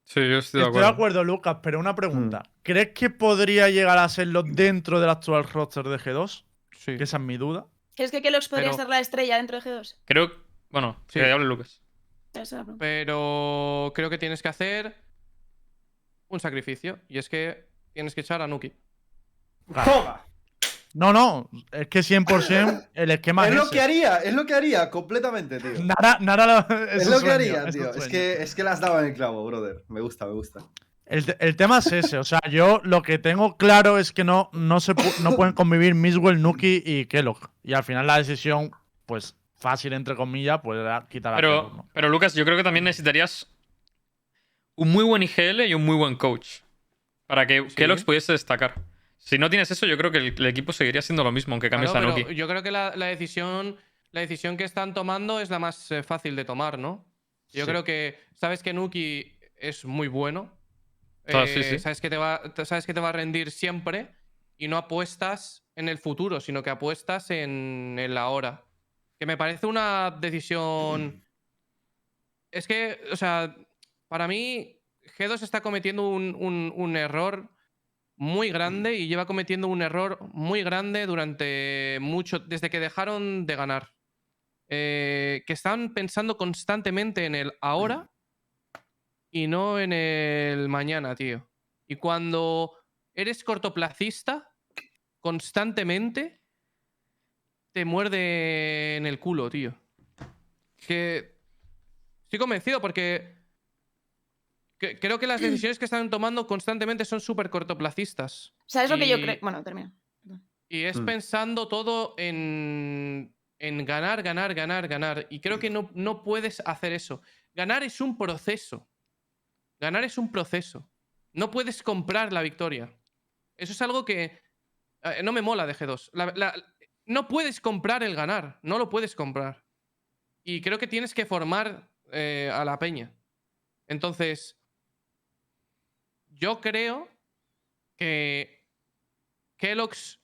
Sí, yo estoy de Estoy de acuerdo. acuerdo, Lucas, pero una pregunta. Mm. ¿Crees que podría llegar a serlo dentro del actual roster de G2? Sí. Que esa es mi duda. ¿Crees que Kelos podría Pero- ser la estrella dentro de G2? Creo. Bueno, Sí. que hable Lucas. Esa es la pregunta. Pero creo que tienes que hacer un sacrificio. Y es que tienes que echar a Nuki. ¡Toma! No, no, es que 100% el esquema Es es, lo ese. que haría, es lo que haría completamente, tío. Nara lo- Es lo que haría, es tío. Es que, es que las daba en el clavo, brother. Me gusta, me gusta. El, el tema es ese, o sea, yo lo que tengo claro es que no, no, se pu- no pueden convivir Miswell, Nuki y Kellogg. Y al final la decisión, pues fácil entre comillas, pues era quitar a Kellogg, Pero, ¿no? pero Lucas, yo creo que también necesitarías un muy buen IGL y un muy buen coach para que Sí. Kellogg's pudiese destacar. Si no tienes eso, yo creo que el, el equipo seguiría siendo lo mismo, aunque cambies Claro, a Nuki. yo creo que la, la decisión, la decisión que están tomando es la más eh, fácil de tomar, ¿no? Yo Sí. creo que sabes que Nuki es muy bueno. Ah, sí, eh, sí. Sabes, que te va, sabes que te va a rendir siempre y no apuestas en el futuro, sino que apuestas en el ahora. Que me parece una decisión. Es que, o sea, para mí, G2 está cometiendo un, un- un error muy grande y lleva cometiendo un error muy grande durante mucho. desde que dejaron de ganar. Eh, que están pensando constantemente en el ahora y no en el mañana, tío. Y cuando eres cortoplacista, constantemente te muerde en el culo, tío. Que estoy convencido porque que- creo que las decisiones que están tomando constantemente son súper cortoplacistas. ¿Sabes lo que yo Y- creo? Bueno, termina. Y es Mm. pensando todo en, en ganar, ganar, ganar, ganar. Y creo que no, no puedes hacer eso. Ganar es un proceso. Ganar es un proceso. No puedes comprar la victoria. Eso es algo que eh, no me mola de G2. La- la- no puedes comprar el ganar. No lo puedes comprar. Y creo que tienes que formar eh, a la peña. Entonces, yo creo que Kellogg's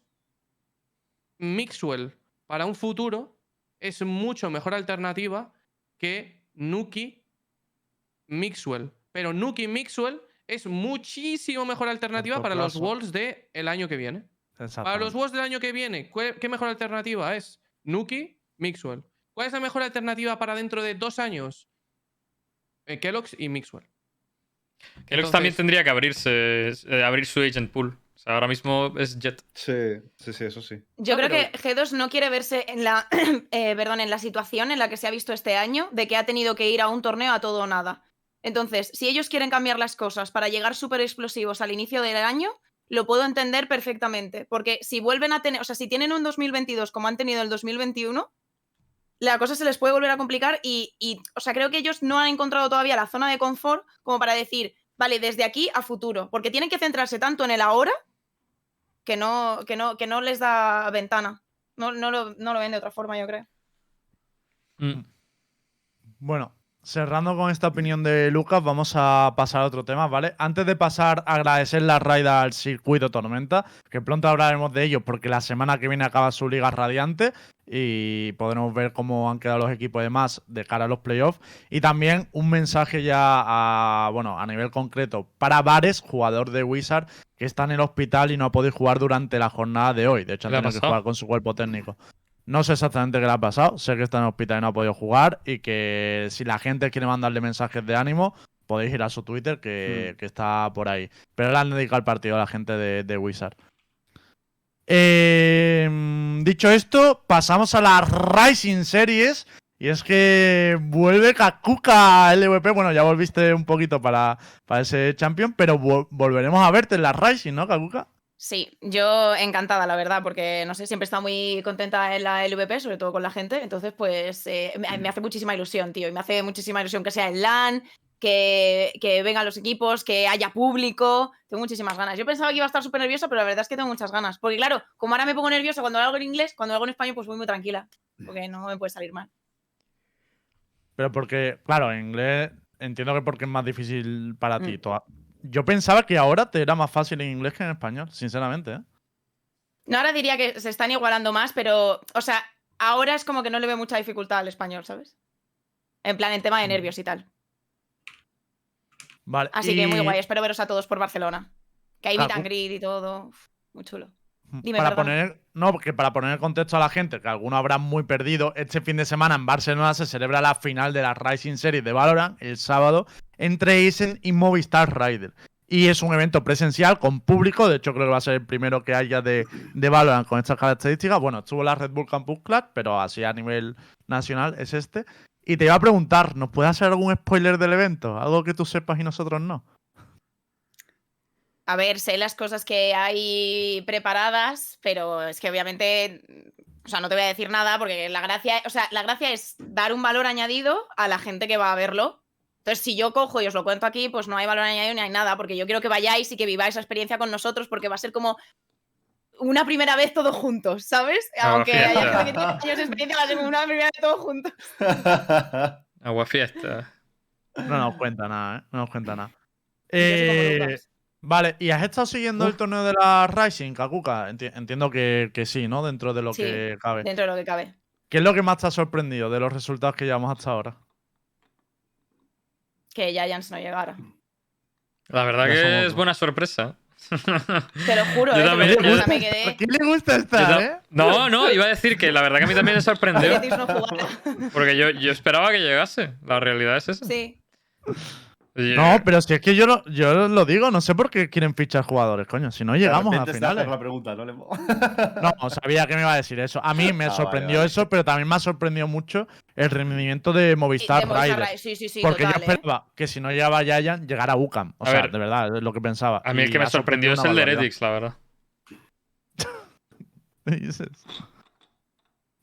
Mixwell para un futuro es mucho mejor alternativa que Nuki Mixwell. Pero Nuki Mixwell es muchísimo mejor alternativa para los. Worlds del el año que viene. Para los. Worlds del año que viene, ¿cuál- ¿qué mejor alternativa es? Nuki Mixwell. ¿Cuál es la mejor alternativa para dentro de dos años? Eh, Kellogg's y Mixwell. Kellogg's también tendría que abrirse, eh, abrir su agent pool. O sea, ahora mismo es Jet. Sí, sí, sí, eso sí. Yo No, creo pero- que G2 no quiere verse en la, eh, perdón, en la situación en la que se ha visto este año, de que ha tenido que ir a un torneo a todo o nada. Entonces, si ellos quieren cambiar las cosas para llegar súper explosivos al inicio del año, lo puedo entender perfectamente. Porque si vuelven a tener, o sea, si tienen un 2022 como han tenido el 2021, la cosa se les puede volver a complicar y, y, o sea, creo que ellos no han encontrado todavía la zona de confort como para decir, vale, desde aquí a futuro, porque tienen que centrarse tanto en el ahora que no, que no, que no les da ventana. No, no, lo, no lo ven de otra forma, yo creo. Mm. Bueno, cerrando con esta opinión de Lucas, vamos a pasar a otro tema, ¿vale? Antes de pasar, agradecer la raida al circuito Tormenta, que pronto hablaremos de ellos porque la semana que viene acaba su liga radiante y podremos ver cómo han quedado los equipos de más de cara a los playoffs. Y también un mensaje ya a, bueno, a nivel concreto para Vares, jugador de Wizard, que está en el hospital y no ha podido jugar durante la jornada de hoy. De hecho, ha ¿Qué le ha tenido que jugar con su cuerpo técnico. No sé exactamente qué le ha pasado. Sé que está en el hospital y no ha podido jugar. Y que si la gente quiere mandarle mensajes de ánimo, podéis ir a su Twitter que, que está por ahí. Pero le han dedicado el partido a la gente de, de Wizard. Eh, dicho esto, pasamos a las Rising Series. Y es que vuelve Kakuka LVP. Bueno, ya volviste un poquito para, para ese champion, pero vol- volveremos a verte en las Rising, ¿no, Kakuka? Sí, yo encantada, la verdad, porque no sé, siempre he estado muy contenta en la LVP, sobre todo con la gente. Entonces, pues eh, me, me hace muchísima ilusión, tío. Y me hace muchísima ilusión que sea en LAN, que, que vengan los equipos, que haya público. Tengo muchísimas ganas. Yo pensaba que iba a estar súper nerviosa, pero la verdad es que tengo muchas ganas. Porque, claro, como ahora me pongo nerviosa cuando hago en inglés, cuando hago en español, pues voy muy tranquila. Porque no me puede salir mal. Pero porque, claro, en inglés entiendo que porque es más difícil para ti. Mm. Toda- Yo pensaba que ahora te era más fácil en inglés que en español, sinceramente. ¿eh? No, ahora diría que se están igualando más, pero, o sea, ahora es como que no le veo mucha dificultad al español, ¿sabes? En plan, en tema de nervios y tal. Vale. Así que muy guay, espero veros a todos por Barcelona. Que hay Ah, meet and greet y todo. Uf, muy chulo. Dime, para perdón. poner, no, porque para poner en contexto a la gente, que algunos habrán muy perdido, este fin de semana en Barcelona se celebra la final de la Rising Series de Valorant el sábado entre Eisen y Movistar Rider. Y es un evento presencial con público, de hecho creo que va a ser el primero que haya de, de Valorant con estas características. Bueno, estuvo la Red Bull Campus Club, pero así a nivel nacional es este. Y te iba a preguntar, ¿nos puedes hacer algún spoiler del evento? Algo que tú sepas y nosotros no. A ver, sé las cosas que hay preparadas, pero es que obviamente, o sea, no te voy a decir nada porque la gracia, o sea, la gracia es dar un valor añadido a la gente que va a verlo. Entonces, si yo cojo y os lo cuento aquí, pues no hay valor añadido ni hay nada, porque yo quiero que vayáis y que viváis la experiencia con nosotros, porque va a ser como una primera vez todos juntos, ¿sabes? Aunque haya gente que tiene años de experiencia, va a ser como una primera vez todos juntos. Agua fiesta. No nos cuenta nada, ¿eh? No nos cuenta nada. Eh. Vale, ¿y has estado siguiendo el torneo de la Rising, Kakuka? Enti- entiendo que, que sí, ¿no? Dentro de lo Sí, que cabe. Dentro de lo que cabe. ¿Qué es lo que más te ha sorprendido de los resultados que llevamos hasta ahora? Que Giants no llegara. La verdad Ya que es buena sorpresa. Te lo juro, Yo eh, lo también- juro, yo- me ¿A quedé. quién le gusta Yo estar, ta- eh? No, no, iba a decir que la verdad que a mí también me sorprendió. No. Porque yo, yo esperaba que llegase. La realidad es esa. Sí. No, pero si es que yo lo, yo lo digo, no sé por qué quieren fichar jugadores, coño. Si no llegamos a finales. la pregunta, ¿no? No, sabía que me iba a decir eso. A mí me Ah, vale, sorprendió vale. eso, pero también me ha sorprendido mucho el rendimiento de Sí, Movistar de Movistar Riders. Riders, Sí, sí, sí, porque total, yo ¿eh? esperaba que si no llegaba Yayan, llegara Ucam. O A sea, ver, de verdad, es lo que pensaba. A mí el que me ha sorprendió es el de. Heretics, la verdad. ¿Qué dices?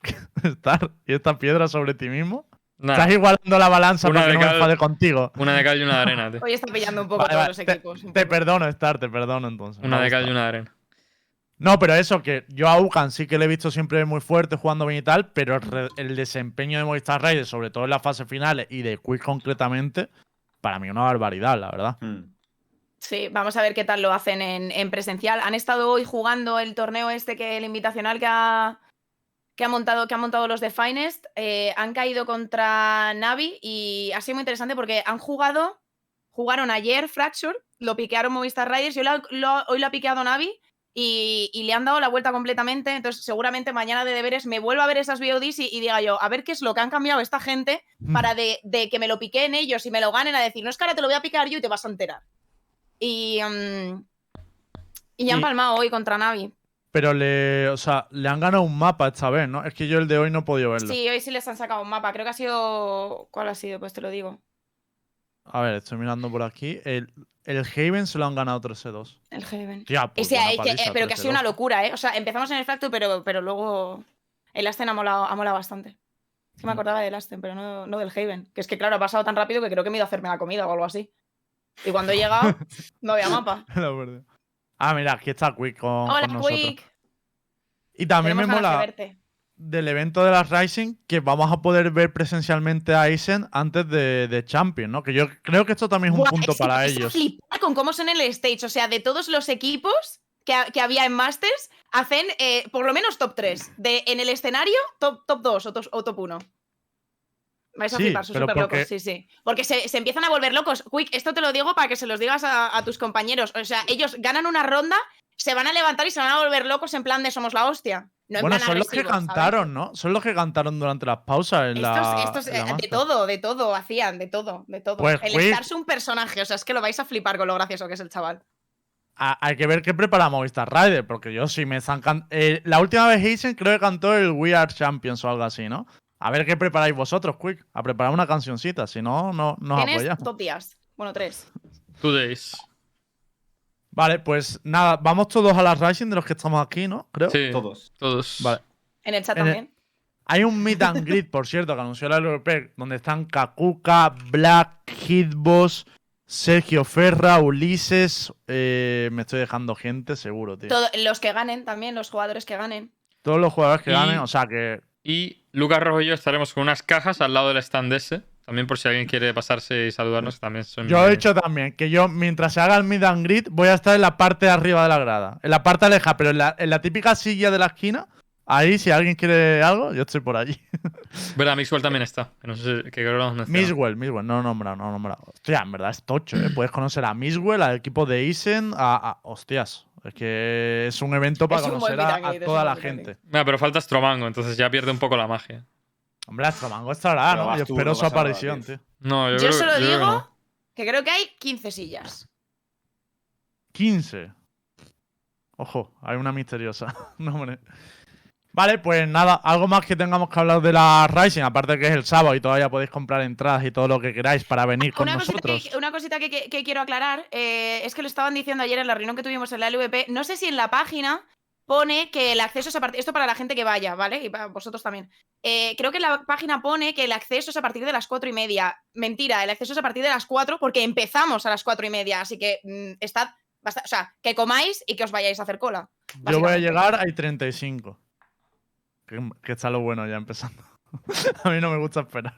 Estar y esta piedra sobre ti mismo. Estás igualando la balanza Una para que no me contigo. una de cal y una de arena, tío. Hoy está pillando un poco Vale, todos los te- equipos. Te perdono, Star, te perdono entonces. Una de cal y una de arena. No, pero eso, que yo a Ucan sí que le he visto siempre muy fuerte jugando bien y tal, pero el, re- el desempeño de Movistar Raiders, sobre todo en las fases finales y de Quick concretamente, para mí una barbaridad, la verdad. Hmm. Sí, vamos a ver qué tal lo hacen en, en presencial. Han estado hoy jugando el torneo este que el invitacional que ha, que ha montado, que han montado los de Finest. eh, han caído contra Navi y ha sido muy interesante porque han jugado, jugaron ayer Fracture, lo piquearon Movistar Riders y hoy lo, lo- hoy lo ha piqueado Navi y, y le han dado la vuelta completamente. Entonces, seguramente mañana de deberes me vuelvo a ver esas VODs y, y diga yo, a ver qué es lo que han cambiado esta gente para de, de que me lo piqueen ellos y me lo ganen a decir, no es que ahora te lo voy a picar yo y te vas a enterar. Y, mm, y ya han palmado hoy contra Navi. Pero le, o sea, le han ganado un mapa esta vez, ¿no? Es que yo el de hoy no he podido verlo. Sí, hoy sí les han sacado un mapa. Creo que ha sido. ¿Cuál ha sido? Pues te lo digo. A ver, estoy mirando por aquí. El, el Haven se lo han ganado 3-2. El Heaven. Tía, O pues sea, eh, que- eh, pero que ha sido una 3-2. locura, ¿eh? O sea, empezamos en el Fracture, pero, pero luego el Aston ha molado, ha molado bastante. Sí me Mm. acordaba del Aston, pero no, no del Haven. Que es que, claro, ha pasado tan rápido que creo que me he ido a hacerme la comida o algo así. Y cuando he llegado, no había mapa. La verdad. Ah, mira, aquí está Quick con, Hola, con nosotros. Quick. Y también me Tenemos mola del evento de las Rising que vamos a poder ver presencialmente a Aizen antes de, de Champion, ¿no? Que yo creo que esto también es un Buah, punto es para ellos. flipar con cómo son en el stage. O sea, de todos los equipos que, que había en Masters, hacen eh, por lo menos top 3. De, en el escenario, top, top 2 o, o top 1. Vais a Sí, flipar, son súper porque- locos, sí, sí. Porque se, se empiezan a volver locos. Quick, esto te lo digo para que se los digas a, a tus compañeros. O sea, ellos ganan una ronda, se van a levantar y se van a volver locos en plan de somos la hostia. No en bueno, plan son los que cantaron, ¿no? Son los que cantaron durante las pausas en Estos, la. estos, en la eh, de todo, de todo hacían, de todo, de todo. Pues, el Quick- es un personaje, o sea, es que lo vais a flipar con lo gracioso que es el chaval. Hay que ver qué prepara Movistar Rider, porque yo sí me están eh, La última vez Aizen creo que cantó el We Are Champions o algo así, ¿no? A ver qué preparáis vosotros, Quick. A preparar una cancioncita, si no, no nos Tienes apoyamos. dos días. Bueno, tres. Two days. Vale, pues nada, vamos todos a las Rising de los que estamos aquí, ¿no? Creo. Sí, Todos. todos. Vale. En el chat En el- también. Hay un meet and greet, por cierto, que anunció la LVP, donde están Kakuka, Black, Hitboss, Sergio Ferra, Ulises. eh, me estoy dejando gente, seguro, tío. Todo- los que ganen también, los jugadores que ganen. Todos los jugadores que Y- ganen, o sea que. Y Lucas Rojo y yo estaremos con unas cajas al lado del stand ese. También por si alguien quiere pasarse y saludarnos, también son. Yo he dicho también que yo, mientras se haga el meet and greet, voy a estar en la parte de arriba de la grada. En la parte aleja, pero en la, en la típica silla de la esquina. Ahí, si alguien quiere algo, yo estoy por allí. Verdad, Mixwell también está. No sé, hemos mencionado. Miswell, Miswell, no nombrado, no nombrado. Hostia, en verdad es tocho, ¿eh? Puedes conocer a Miswell, al equipo de Isen, a, a- Hostias, es que es un evento para Es conocer a, toda la gente. Mira, pero falta Stromango, entonces ya pierde un poco la magia. Hombre, Astromango estará, ¿no? Yo tú, espero no su nada, aparición, tío. tío. No, yo, Yo, creo, solo yo creo que digo no. que creo que hay 15 sillas. 15. Ojo, hay una misteriosa. no, hombre. Vale, pues nada, algo más que tengamos que hablar de la Rising, aparte que es el sábado y todavía podéis comprar entradas y todo lo que queráis para venir con Una cosita, nosotros. que, una cosita que, que- que quiero aclarar eh, es que lo estaban diciendo ayer en la reunión que tuvimos en la LVP. No sé si en la página pone que el acceso es a partir. Esto para la gente que vaya, ¿vale? Y para vosotros también. Eh, creo que en la página pone que el acceso es a partir de las cuatro y media. Mentira, el acceso es a partir de las cuatro porque empezamos a las cuatro y media. Así que mm, estad. basta- o sea, que comáis y que os vayáis a hacer cola. Yo voy a llegar, hay 35. Que, que está lo bueno ya empezando. a mí no me gusta esperar.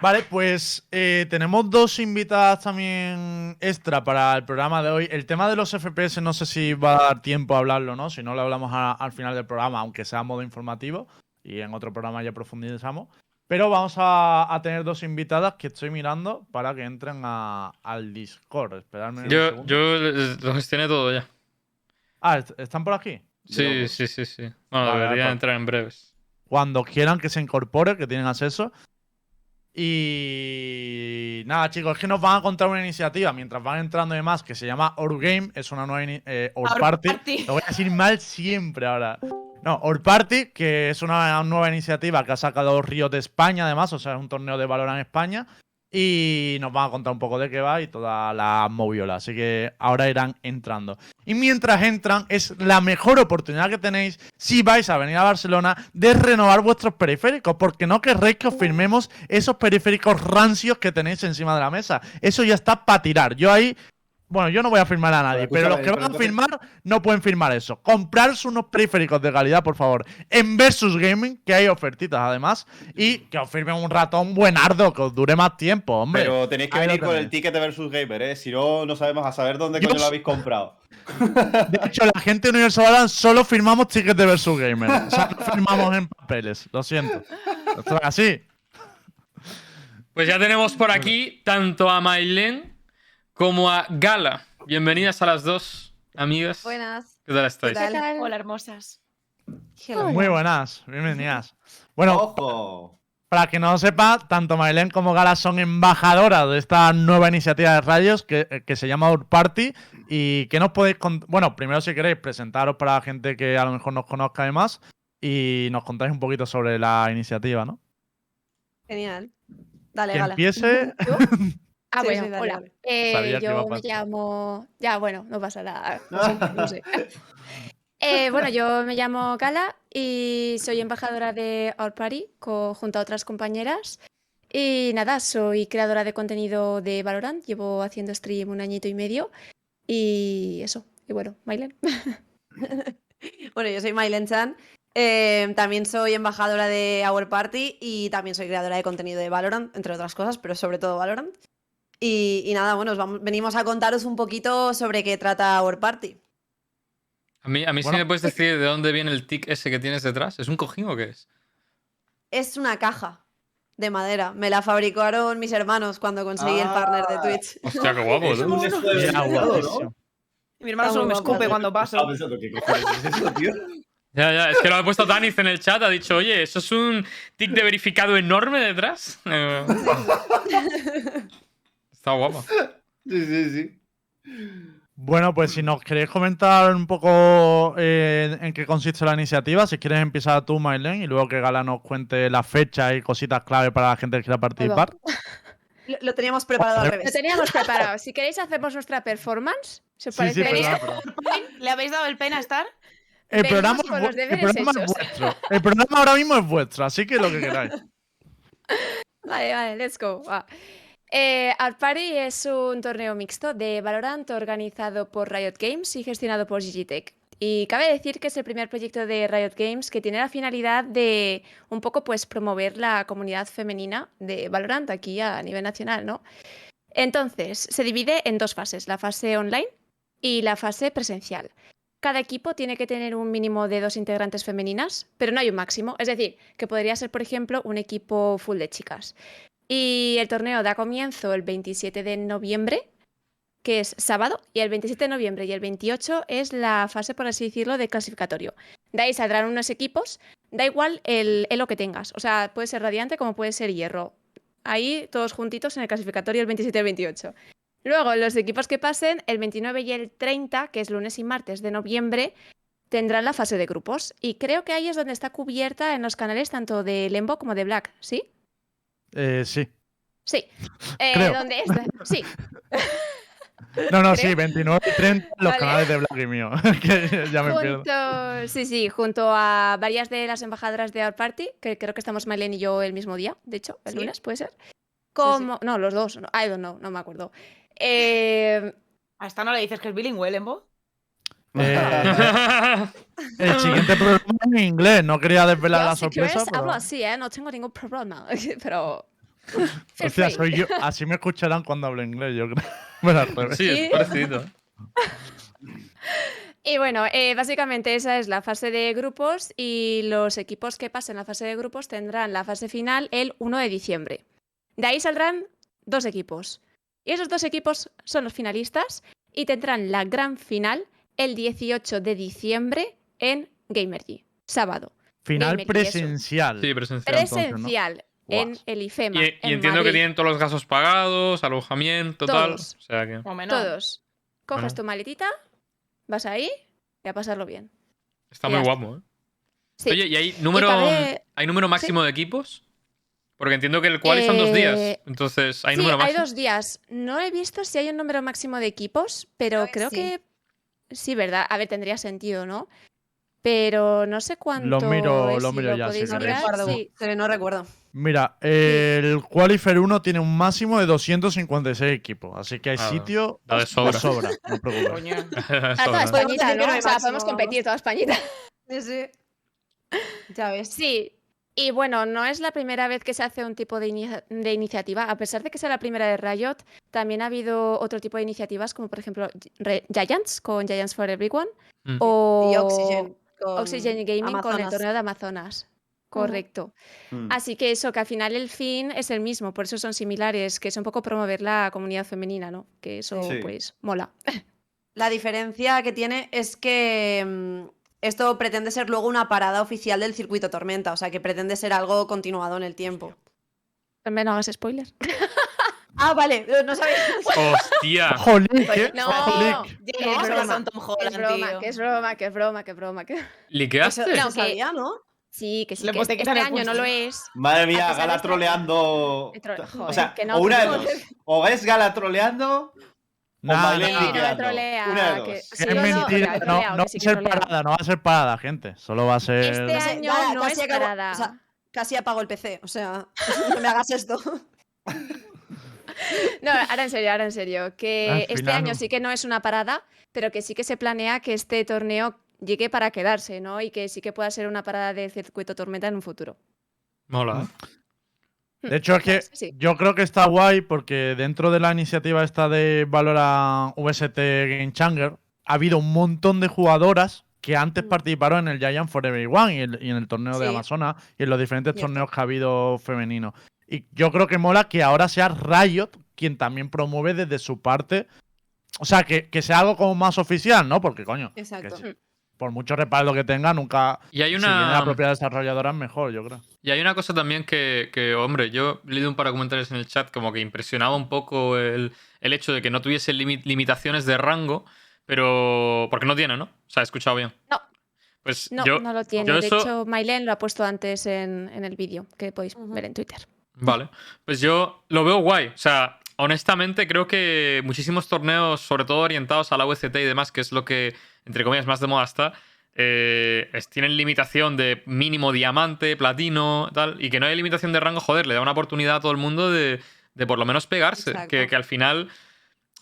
Vale, pues eh, tenemos dos invitadas también extra para el programa de hoy. El tema de los FPS no sé si va a dar tiempo a hablarlo, ¿no? Si no, lo hablamos a- al final del programa, aunque sea a modo informativo. Y en otro programa ya profundizamos. Pero vamos a, a tener dos invitadas que estoy mirando para que entren a- al Discord. Esperadme un Yo, segundo. yo lo gestioné todo ya. Ah, ¿est- ¿están por aquí? Sí, sí, sí, sí. Bueno, Vale, vale. entrar en breves. cuando quieran que se incorpore, que tienen acceso. Y nada, chicos, es que nos van a contar una iniciativa mientras van entrando y demás que se llama Orgame, es una nueva eh, Or Our Party. Party. Lo voy a decir mal siempre ahora. No, Or Party, que es una nueva iniciativa que ha sacado Ríos de España, además, o sea, es un torneo de valor en España. Y nos van a contar un poco de qué va y toda la moviola. Así que ahora irán entrando. Y mientras entran, es la mejor oportunidad que tenéis, si vais a venir a Barcelona, de renovar vuestros periféricos. Porque no querréis que os firmemos esos periféricos rancios que tenéis encima de la mesa. Eso ya está para tirar. Yo ahí. Bueno, yo no voy a firmar a nadie, Pero pero los que van a firmar no pueden firmar eso. Comprarse unos periféricos de calidad, por favor. En Versus Gaming, que hay ofertitas además. Y que os firmen un ratón buenardo, que os dure más tiempo, hombre. Pero tenéis que Ahí venir con el ticket de Versus Gamer, ¿eh? Si no, no sabemos a saber dónde Yo coño lo habéis comprado. De hecho, la gente de Universal Balance solo firmamos tickets de Versus Gamer. O sea, no firmamos en papeles. Lo siento. Esto es así. Pues ya tenemos por aquí tanto a Mailen como a Gala. Bienvenidas a las dos, amigas. Buenas. ¿Qué tal estáis? ¿Qué tal? Hola, hermosas. Hello. Muy buenas. Bienvenidas. Bueno, ¡Ojo! Para que no lo sepa, tanto Mailén como Gala son embajadoras de esta nueva iniciativa de radios que, eh, que se llama Our Party. Y que nos podéis Bueno, primero si queréis presentaros para la gente que a lo mejor nos conozca además. Y nos contáis un poquito sobre la iniciativa, ¿no? Genial. Dale, Que gala. empiece. Ah, Sí, bueno, sí, dale, hola. dale. Eh, yo me llamo. Ya, bueno, no pasa nada. No sé, no sé. Eh, bueno, yo me llamo Gala y soy embajadora de Our Party co- junto a otras compañeras. Y nada, soy creadora de contenido de Valorant. Llevo haciendo stream un añito y medio. Y eso. Y bueno, Mailen. Bueno, yo soy Mailen Chan. eh, también soy embajadora de Our Party y también soy creadora de contenido de Valorant, entre otras cosas, pero sobre todo Valorant. Y, y nada, bueno, os vamos- venimos a contaros un poquito sobre qué trata Our Party. A mí, a mí sí Bueno. me puedes decir de dónde viene el tic ese que tienes detrás. ¿Es un cojín o qué es? Es una caja de madera. Me la fabricaron mis hermanos cuando conseguí el partner de Ah. Twitch. Hostia, qué guapo, ¿no? guapísimo. Mi hermano solo me escupe cuando paso. Estaba pensando, ¿qué cojones es eso, tío? Ya, ya, es que lo ha puesto Daniz en el chat, ha dicho, oye, ¿eso es un tic de verificado enorme detrás? Está guapo. Sí, sí, sí. Bueno, pues si nos queréis comentar un poco eh, en qué consiste la iniciativa, si quieres empezar tú, Mailen, y luego que Gala nos cuente las fechas y cositas clave para la gente que quiera participar. Lo, lo teníamos preparado al Lo Lo revés. teníamos preparado. Si queréis, hacemos nuestra performance. ¿Se os Sí, sí. ¿Le habéis dado el pen a estar? El Venimos programa, es el programa es hechos. vuestro. El programa ahora mismo es vuestro, así que lo que queráis. Vale, vale, let's go. va. Eh, Art Party es un torneo mixto de Valorant organizado por Riot Games y gestionado por Gigitech. Y cabe decir que es el primer proyecto de Riot Games que tiene la finalidad de un poco pues promover la comunidad femenina de Valorant aquí a nivel nacional, ¿no? Entonces, se divide en dos fases, la fase online y la fase presencial. Cada equipo tiene que tener un mínimo de dos integrantes femeninas, pero no hay un máximo. Es decir, que podría ser, por ejemplo, un equipo full de chicas. Y el torneo da comienzo el 27 de noviembre, que es sábado, y el 27 de noviembre y el 28 es la fase, por así decirlo, de clasificatorio. De ahí saldrán unos equipos, da igual el elo que tengas, o sea, puede ser radiante como puede ser hierro. Ahí todos juntitos en el clasificatorio el 27 y el 28. Luego, los equipos que pasen, el 29 y el 30, que es lunes y martes de noviembre, tendrán la fase de grupos. Y creo que ahí es donde está cubierta en los canales tanto de Lembo como de Black, ¿sí? Eh, sí. Sí. Eh, Creo. ¿Dónde está? Sí. No, no, Creo. sí, 29 y 30 los Vale. canales de Black y mío. que ya me pierdo. Junto, sí, sí, junto a varias de las embajadoras de Our Party, que creo que estamos Mailen y yo el mismo día, de hecho, el Sí. lunes, ¿puede ser? Como, No, los dos, no, I don't know, no me acuerdo. Eh, ¿A esta no le dices que es bilingüe, Lembo? Eh, el siguiente programa es en inglés, no quería desvelar yo, la si sorpresa. quieres, pero- hablo así, ¿eh? No tengo ningún problema, pero... Hostia, free. soy yo. Así me escucharán cuando hable inglés, yo creo. Bueno, al Sí. es parecido. Y bueno, eh, básicamente esa es la fase de grupos y los equipos que pasen la fase de grupos tendrán la fase final el 1 de diciembre. De ahí saldrán dos equipos. Y esos dos equipos son los finalistas y tendrán la gran final el 18 de diciembre en Gamergy, sábado. Final eso. presencial. Sí, presencial. entonces, ¿no? Presencial en el IFEMA. Y, y en entiendo que tienen todos los gastos pagados, alojamiento, tal. Todos. O sea que. O menos. Todos. Coges Bueno. tu maletita, vas ahí y a pasarlo bien. Está Y muy guapo, ¿eh? Sí. Oye, ¿y hay número, ¿hay número máximo de equipos? Porque entiendo que el quali son dos días. Eh, Entonces, ¿hay sí, número hay máximo? dos días. No he visto si hay un número máximo de equipos, pero Creo que sí, ¿verdad? A ver, tendría sentido, ¿no? Pero no sé cuánto miro- es, lo si miro ya, si No recuerdo, Sí. no recuerdo. Mira, el Qualifier 1 tiene un máximo de 256 equipos, así que hay Ah, sitio de sobra. sobra, no te preocupes. A toda Españita, O sea, podemos competir toda Españita. Sí, sí. Ya ves. Sí. Y bueno, no es la primera vez que se hace un tipo de, inicia- de iniciativa. A pesar de que sea la primera de Riot, también ha habido otro tipo de iniciativas, como por ejemplo Re- Giants, con Giants for Everyone, Mm. o Y Oxygen. con Oxygen Gaming con el torneo de Amazonas. Correcto. Mm. Así que eso, que al final el fin es el mismo, por eso son similares, que es un poco promover la comunidad femenina, ¿no? Que eso Sí. pues mola. La diferencia que tiene es que mm, esto pretende ser luego una parada oficial del circuito Tormenta, o sea que pretende ser algo continuado en el tiempo. También no hagas spoilers. Ah, vale, no sabía. ¡Hostia! ¡Jolín! ¿qué? No, ¡Jolín! que ¿Cómo es broma, Tom que es broma, tío? que es broma, que es broma, que es broma. Que... Eso, ¿Liqueaste? eso No, que- sabía, ¿no? Sí, que sí, Le que este, año no justo. lo es. Madre mía, Gala troleando. He tro- o joder, sea, que no, o una de no. dos. O es Gala troleando No de que- sí, es no, mentira, no, no va a ser parada, no va a ser parada, gente. Solo va a ser. Este No año no casi es acabo- parada. o sea, casi apago el PC, o sea, no me hagas esto. No, ahora en serio, ahora en serio. Que Al este año no. sí que no es una parada, pero que sí que se planea que este torneo llegue para quedarse, ¿no? Y que sí que pueda ser una parada del circuito tormenta en un futuro. Mola, ¿eh? De hecho, es que Sí. yo creo que está guay porque dentro de la iniciativa esta de Valora VST Game Changer ha habido un montón de jugadoras que antes Mm. participaron en el Giant Forever One y, el- y en el torneo de. Amazonas y en los diferentes torneos que ha habido femeninos. Y yo creo que mola que ahora sea Riot quien también promueve desde su parte. O sea, que, que sea algo como más oficial, ¿no? Porque, coño, Exacto. si- por mucho respaldo que tenga, nunca. Y hay Si viene una. la propia desarrolladora es mejor, yo creo. Y hay una cosa también que, que, hombre, yo he leído un par de comentarios en el chat como que impresionaba un poco el, el hecho de que no tuviese limi- limitaciones de rango, pero... Porque no tiene, ¿no? O sea, he escuchado bien. No. Pues No, yo... no lo tiene. yo De eso- hecho, Mailen lo ha puesto antes en, en el vídeo que podéis ver en Twitter. Vale. Pues yo lo veo guay. O sea, honestamente creo que muchísimos torneos, sobre todo orientados a la UCT y demás, que es lo que, entre comillas, más de moda está, eh, es- tienen limitación de mínimo diamante, platino, tal, y que no hay limitación de rango, joder, le da una oportunidad a todo el mundo de, de por lo menos pegarse. Que, que al final...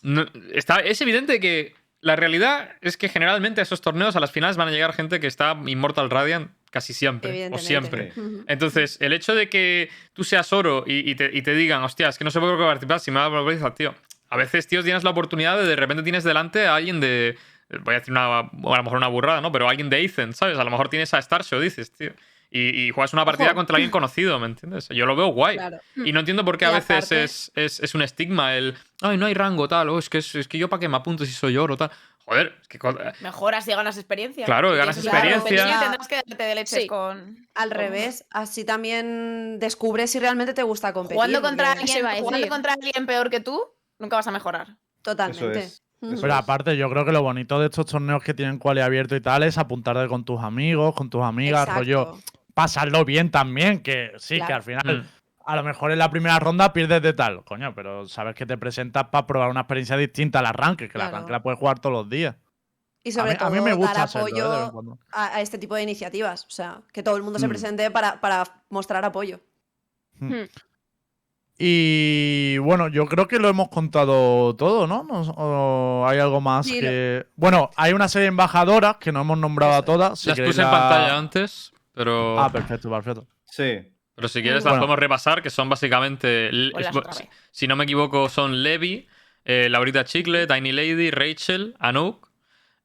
no- está, es evidente que la realidad es que generalmente a esos torneos, a las finales, van a llegar gente que está Immortal Radiant casi siempre. O siempre. Entonces, el hecho de que tú seas oro y, y te, y te digan, hostia, es que no sé por qué participar si me va a volver tío. A veces, tío, tienes la oportunidad de de repente tienes delante a alguien de. Voy a decir una, a lo mejor una burrada, ¿no? Pero alguien de Ethan, ¿sabes? A lo mejor tienes a Starshow, dices, tío. Y, y juegas una partida Ojo. contra alguien conocido, ¿me entiendes? Yo lo veo guay. Claro. Y no entiendo por qué Y a veces aparte- es, es, es un estigma el. Ay, no hay rango, tal. O es que, es, es que yo para qué me apunto si soy oro, tal. Joder, es que. co- Mejoras y ganas experiencia. Claro, ganas experiencia. femenino, Tendrás que darte de leches Sí. con. Al con- revés, así también descubres si realmente te gusta competir. Jugando contra, alguien, jugando contra alguien peor que tú, nunca vas a mejorar. Totalmente. es, eso Pero es. aparte, yo creo que lo bonito de estos torneos que tienen quali abierto y tal es apuntarte con tus amigos, con tus amigas, Exacto. rollo, pasarlo bien también, que sí, que Claro. al final Mm. A lo mejor en la primera ronda pierdes de tal, coño, pero sabes que te presentas para probar una experiencia distinta al arranque, que el Claro. arranque la puedes jugar todos los días. Y sobre a, mí, todo a mí me gusta dar hacerlo, ¿eh? apoyo cuando. a, a este tipo de iniciativas. O sea, que todo el mundo se Mm. presente para, para mostrar apoyo. Y bueno, yo creo que lo hemos contado todo, ¿no? O hay algo más Sí, que. Bueno, hay una serie de embajadoras que no hemos nombrado a todas. si Las puse en la- pantalla antes, pero. Ah, perfecto, perfecto. Sí. Pero si quieres las Bueno. podemos repasar, que son básicamente, l- Ponlas es- otra vez. si no me equivoco, son Levi, eh, Laurita Chicle, Tiny Lady, Rachel, Anouk,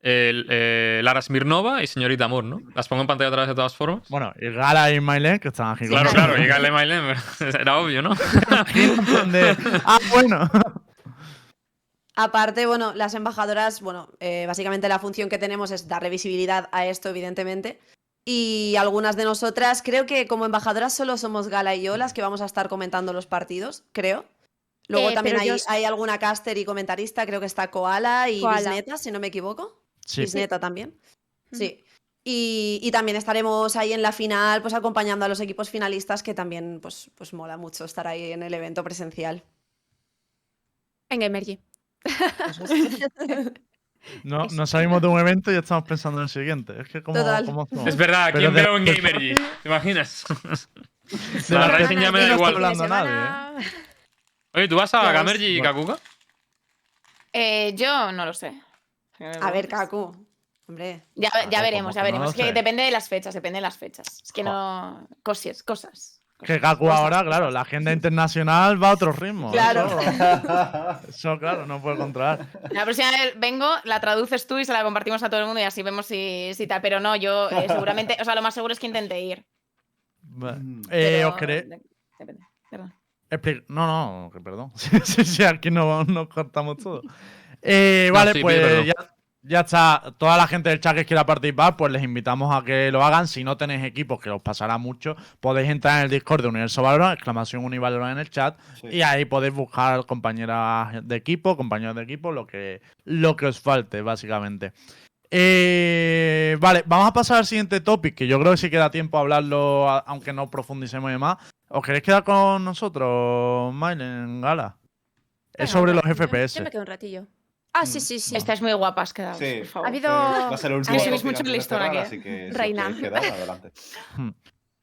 el, eh, Lara Smirnova y Señorita Moore, ¿no? Las pongo en pantalla otra vez de todas formas. Bueno, y Gala y Mailen, que están aquí. Claro, claro, y Gale Mailen, era obvio, ¿no? Ah, bueno. Aparte, bueno, las embajadoras, bueno, eh, básicamente la función que tenemos es darle visibilidad a esto, evidentemente. Y algunas de nosotras, creo que como embajadoras solo somos Gala y yo las que vamos a estar comentando los partidos, creo. Luego Eh, también hay, yo- hay alguna caster y comentarista, creo que está Koala y Koala. Bisneta, si no me equivoco. Sí. Bisneta también. Sí. Y, y también estaremos ahí en la final, pues acompañando a los equipos finalistas, que también, pues, pues mola mucho estar ahí en el evento presencial. En Gamergy. No, no salimos de un evento y ya estamos pensando en el siguiente. Es que como. Es verdad, ¿quién de- veo en Gamergy? ¿Te imaginas? De la Rising ya me da no igual. está hablando nadie, ¿eh? Oye, ¿tú vas a Gamergy y. Kakuka? Eh, yo no lo sé. A ver, Kaku. Hombre. Ya, ya veremos, ya no veremos. Es que depende de las fechas, depende de las fechas. Es que no. Cosas, cosas. Que Kaku ahora, claro, la agenda internacional va a otro ritmo. Claro. Eso, eso, claro, no puede controlar. La próxima vez vengo, la traduces tú y se la compartimos a todo el mundo y así vemos si, si tal. Pero no, yo eh, seguramente. O sea, lo más seguro es que intente ir. Mm. Eh, pero ¿Os. Perdón. expli- No, no, que perdón. Sí, sí, sí, aquí no, nos cortamos todo. Eh, No, vale, pues ya, ya está. Toda la gente del chat que quiera participar, pues les invitamos a que lo hagan. Si no tenéis equipos, que os pasará mucho, podéis entrar en el Discord de Universo Valorant, exclamación Univalorant en el chat, Sí. y ahí podéis buscar compañeras de equipo, compañeros de equipo, lo que, lo que os falte, básicamente. Eh, vale, vamos a pasar al siguiente topic, que yo creo que sí queda tiempo a hablarlo, aunque no profundicemos de más. ¿Os queréis quedar con nosotros, Mylen, Gala? Es sobre los yo- FPS. Yo me quedo un ratillo. Ah, sí, sí, sí. Estáis muy guapas quedados, Sí. por favor. Ha habido- Va a ser el último que subís topic mucho antes de listón cerrar, aquí, así que Reina. quedar, adelante.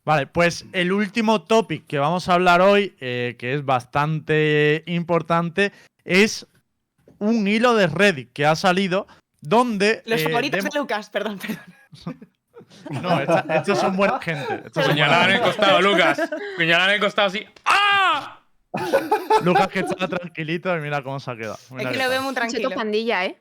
Vale, pues el último topic que vamos a hablar hoy, eh, que es bastante importante, es un hilo de Reddit que ha salido donde... Los eh, favoritos de Lucas, perdón, perdón. No, esta- estos son buena gente. estos en el costado, Lucas. Puñalada en el costado así. ¡Ah! Lucas que está tranquilito y mira cómo se ha quedado. Mira Es que lo veo muy Cheto tranquilo. pandilla, ¿eh?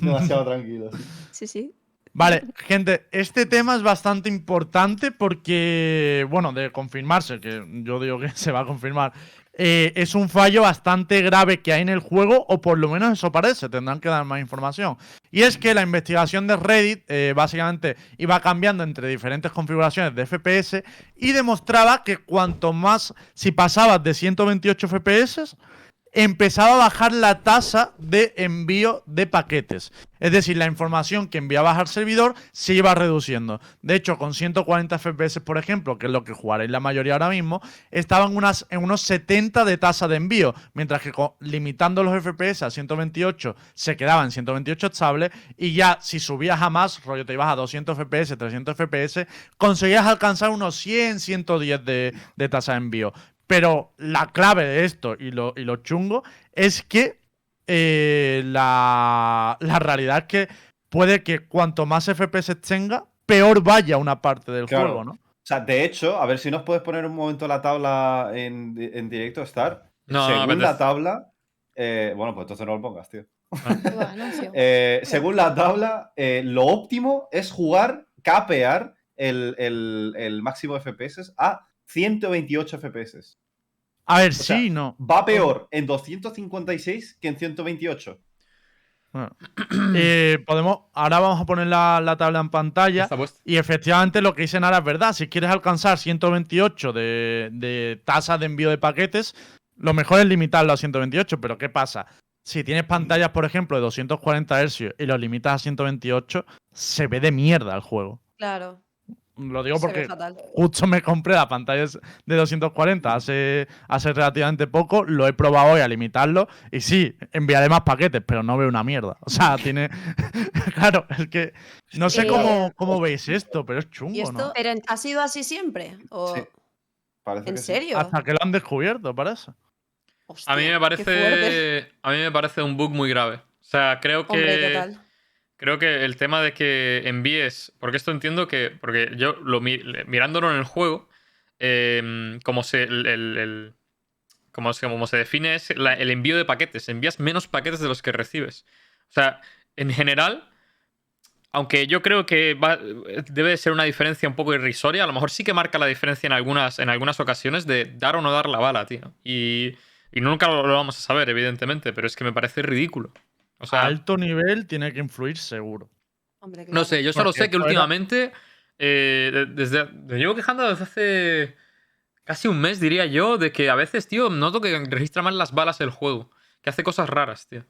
Demasiado tranquilo. Sí, sí. Vale, gente, este tema es bastante importante porque, bueno, de confirmarse, que yo digo que se va a confirmar, eh, es un fallo bastante grave que hay en el juego, o por lo menos eso parece, tendrán que dar más información. Y es que la investigación de Reddit eh, básicamente iba cambiando entre diferentes configuraciones de FPS y demostraba que cuanto más, si pasabas de 128 FPS, empezaba a bajar la tasa de envío de paquetes. Es decir, la información que enviabas al servidor se iba reduciendo. De hecho, con 140 FPS, por ejemplo, que es lo que jugaréis la mayoría ahora mismo, estaban unas, en unos 70 de tasa de envío, mientras que limitando los FPS a 128 se quedaba en 128 estable y ya si subías a más, rollo te ibas a 200 FPS, 300 FPS, conseguías alcanzar unos 100, 110 de, de tasa de envío. Pero la clave de esto y lo, y lo chungo es que eh, la, la realidad es que puede que cuanto más FPS tenga, peor vaya una parte del Claro. juego, ¿no? O sea, de hecho, a ver si nos puedes poner un momento la tabla en, en directo, Star. No, no, según apetece. la tabla. eh, bueno, pues entonces no lo pongas, tío. Anuncio. Eh, según la tabla, eh, lo óptimo es jugar, capear el, el- el máximo FPS a 128 FPS. A ver, sí, no. Va peor en 256 que en 128. Bueno. Eh, podemos, ahora vamos a poner la, la tabla en pantalla. Y efectivamente lo que dice Nara es verdad. Si quieres alcanzar 128 de, de tasa de envío de paquetes, lo mejor es limitarlo a 128. Pero ¿qué pasa? Si tienes pantallas, por ejemplo, de 240 Hz y lo limitas a 128, se ve de mierda el juego. Claro. Lo digo porque justo me compré la pantalla de 240 hace, hace relativamente poco, lo he probado hoy a limitarlo y sí, enviaré más paquetes, pero no veo una mierda. O sea, tiene... claro, es que no sé Eh, cómo, cómo veis esto, pero es ¿Y chungo, esto ¿no? pero ha sido así siempre? ¿O Sí, Parece en que sí. serio? Hasta que lo han descubierto, parece. Hostia, A mí me parece. A mí me parece un bug muy grave. O sea, creo que. Hombre, total. Creo que el tema de que envíes. Porque esto entiendo que. Porque yo, lo, mi- mirándolo en el juego, eh, como se. El, como, se, define es el envío de paquetes. Envías menos paquetes de los que recibes. O sea, en general. Aunque yo creo que debe de ser una diferencia un poco irrisoria, a lo mejor sí que marca la diferencia en algunas, en algunas ocasiones de dar o no dar la bala, tío. Y, y nunca lo vamos a saber, evidentemente, pero es que me parece ridículo. O A sea, alto nivel tiene que influir seguro. Hombre, no sé, yo solo Porque sé que últimamente, eh, de- desde, me llevo quejando desde hace casi un mes, diría yo, de que a veces, tío, noto que registra mal las balas el juego, que hace cosas raras, tío.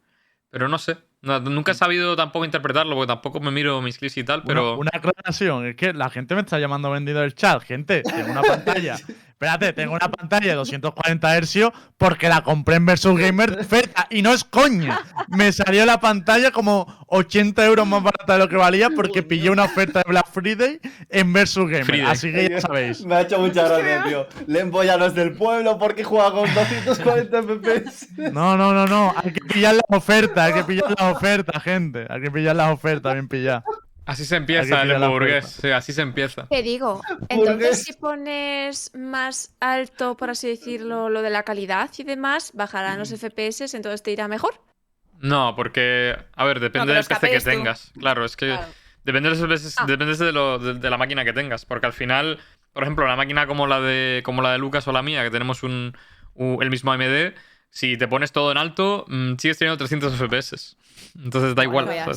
Pero no sé, no- nunca he sabido tampoco interpretarlo, porque tampoco me miro mis clips y tal, pero... Una, una aclaración, es que la gente me está llamando vendido el chat. Gente, tengo una pantalla. Espérate, tengo una pantalla de 240 Hz porque la compré en Versus Gamer de oferta. Y no es coña. Me salió la pantalla como 80 euros más barata de lo que valía porque pillé una oferta de Black Friday en Versus Gamer. Friday. Así que ya sabéis. Me ha hecho mucha gracia, tío. Lembo ya no es del pueblo porque juega con 240 FPS. No, no, no, no. Hay que pillar las ofertas, hay que pillar las ofertas, gente. Hay que pillar las ofertas, bien pilladas. Así se empieza el hamburgués, sí, así se empieza. ¿Qué digo? Burgués. Entonces, si pones más alto, por así decirlo, lo de la calidad y demás, bajarán los FPS, entonces te irá mejor. No, porque, a ver, depende pero del PC que tú. tengas. Claro, es que Claro. depende, de, los FPS Ah. depende de, lo- de- de la máquina que tengas. Porque al final, por ejemplo, una máquina como la de, como la de Lucas o la mía, que tenemos un, el mismo AMD, si te pones todo en alto, mm, sigues teniendo 300 FPS. Entonces da Bueno, igual.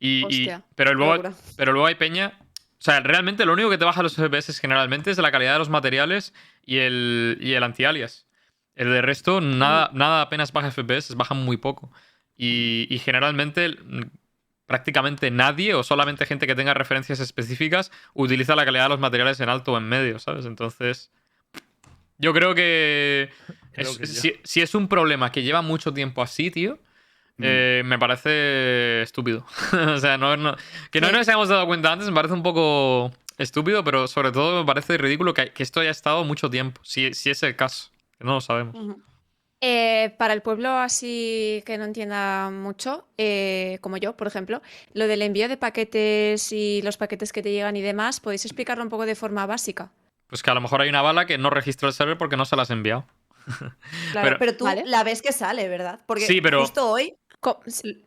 Y, pero, luego, locura. pero luego hay peña. O sea, realmente lo único que te baja los FPS generalmente es la calidad de los materiales y el, y el anti-alias. El de resto, nada, nada apenas baja FPS, bajan muy poco. Y, y generalmente, prácticamente nadie o solamente gente que tenga referencias específicas utiliza la calidad de los materiales en alto o en medio, ¿sabes? Entonces, yo creo que, Creo es- que si, si es un problema que lleva mucho tiempo así, tío. Eh, me parece estúpido. o sea, no, no- que no Sí. nos hayamos dado cuenta antes me parece un poco estúpido, pero sobre todo me parece ridículo que, que esto haya estado mucho tiempo, si, si es el caso, que no lo sabemos. Eh, para el pueblo así que no entienda mucho, eh, como yo, por ejemplo, lo del envío de paquetes y los paquetes que te llegan y demás, ¿podéis explicarlo un poco de forma básica? Pues que a lo mejor hay una bala que no registra el server porque no se la has enviado. Claro, Pero- pero, tú Vale. la ves que sale, ¿verdad? Porque Sí, pero- justo hoy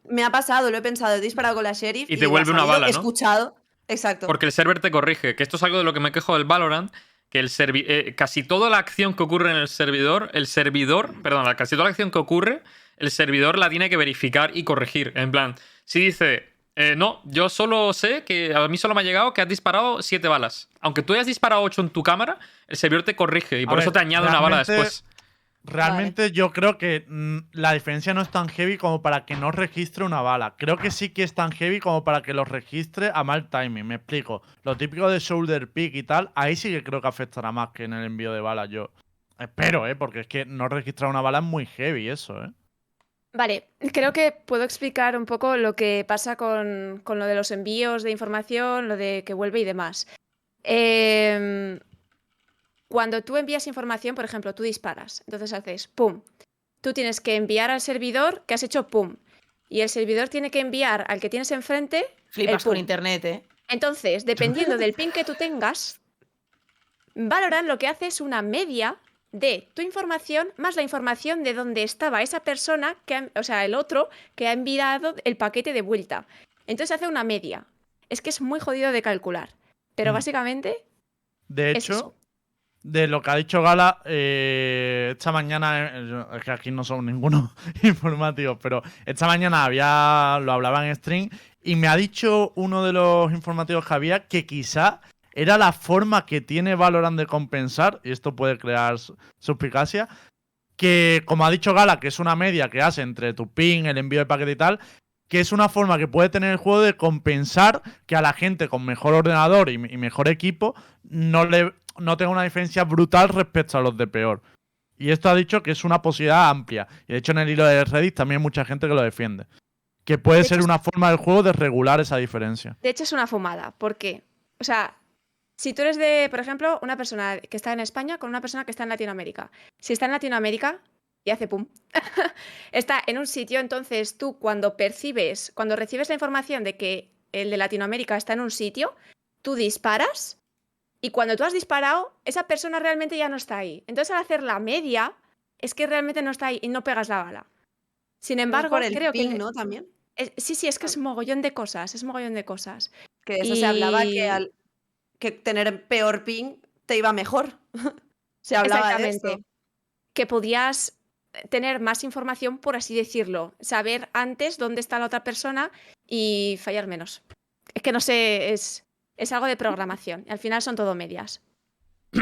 me ha pasado, lo he pensado, he disparado con la sheriff Y te vuelve una bala, He ¿no? escuchado. Exacto. Porque el server te corrige, que esto es algo de lo que me quejo del Valorant, que el servi- eh, casi toda la acción que ocurre en el servidor, el servidor, perdón, la- casi toda la acción que ocurre, el servidor la tiene que verificar y corregir. En plan, si dice, eh, no, yo solo sé que a mí solo me ha llegado que has disparado siete balas. Aunque tú hayas disparado ocho en tu cámara, el servidor te corrige y A por eso ver, te añade una bala después. Realmente yo creo que mm, la diferencia no es tan heavy como para que no registre una bala. Creo que sí que es tan heavy como para que lo registre a mal timing. Me explico. Lo típico de shoulder pick y tal, ahí sí que creo que afectará más que en el envío de balas. Yo espero, ¿eh? Porque es que no registrar una bala es muy heavy eso, ¿eh? Vale, creo que puedo explicar un poco lo que pasa con, con lo de los envíos de información, lo de que vuelve y demás. Em, cuando tú envías información, por ejemplo, tú disparas, entonces haces pum. Tú tienes que enviar al servidor que has hecho pum. Y el servidor tiene que enviar al que tienes enfrente. Flipas el pum. con internet, ¿eh? Entonces, dependiendo del ping que tú tengas, Valorant lo que hace es una media de tu información más la información de dónde estaba esa persona, que ha- o sea, el otro, que ha enviado el paquete de vuelta. Entonces hace una media. Es que es muy jodido de calcular. Pero Mm. básicamente De hecho. De lo que ha dicho Gala, eh, esta mañana, eh, es que aquí no son ninguno informativos, pero esta mañana había, lo hablaba en stream y me ha dicho uno de los informativos que había que quizá era la forma que tiene Valorant de compensar, y esto puede crear su- suspicacia, que como ha dicho Gala, que es una media que hace entre tu ping, el envío de paquete y tal, que es una forma que puede tener el juego de compensar que a la gente con mejor ordenador y mejor equipo no, le, no tenga una diferencia brutal respecto a los de peor. Y esto ha dicho que es una posibilidad amplia. Y de hecho en el hilo de Reddit también hay mucha gente que lo defiende. Que puede De ser hecho, una forma del juego de regular esa diferencia. De hecho, es una fumada. ¿Por qué? O sea, si tú eres de, por ejemplo, una persona que está en España con una persona que está en Latinoamérica. Si está en Latinoamérica y hace pum. está en un sitio, entonces tú cuando percibes, cuando recibes la información de que el de Latinoamérica está en un sitio, tú disparas y cuando tú has disparado, esa persona realmente ya no está ahí. Entonces al hacer la media, es que realmente no está ahí y no pegas la bala. Sin embargo, por el creo ping, que... ¿no? También. es- sí, sí, es que es mogollón de cosas, es mogollón de cosas. Que de eso se hablaba que, al, que tener peor ping te iba mejor. se hablaba de esto. Que podías tener más información, por así decirlo. Saber antes dónde está la otra persona y fallar menos. Es que no sé, es, es algo de programación. Al final son todo medias.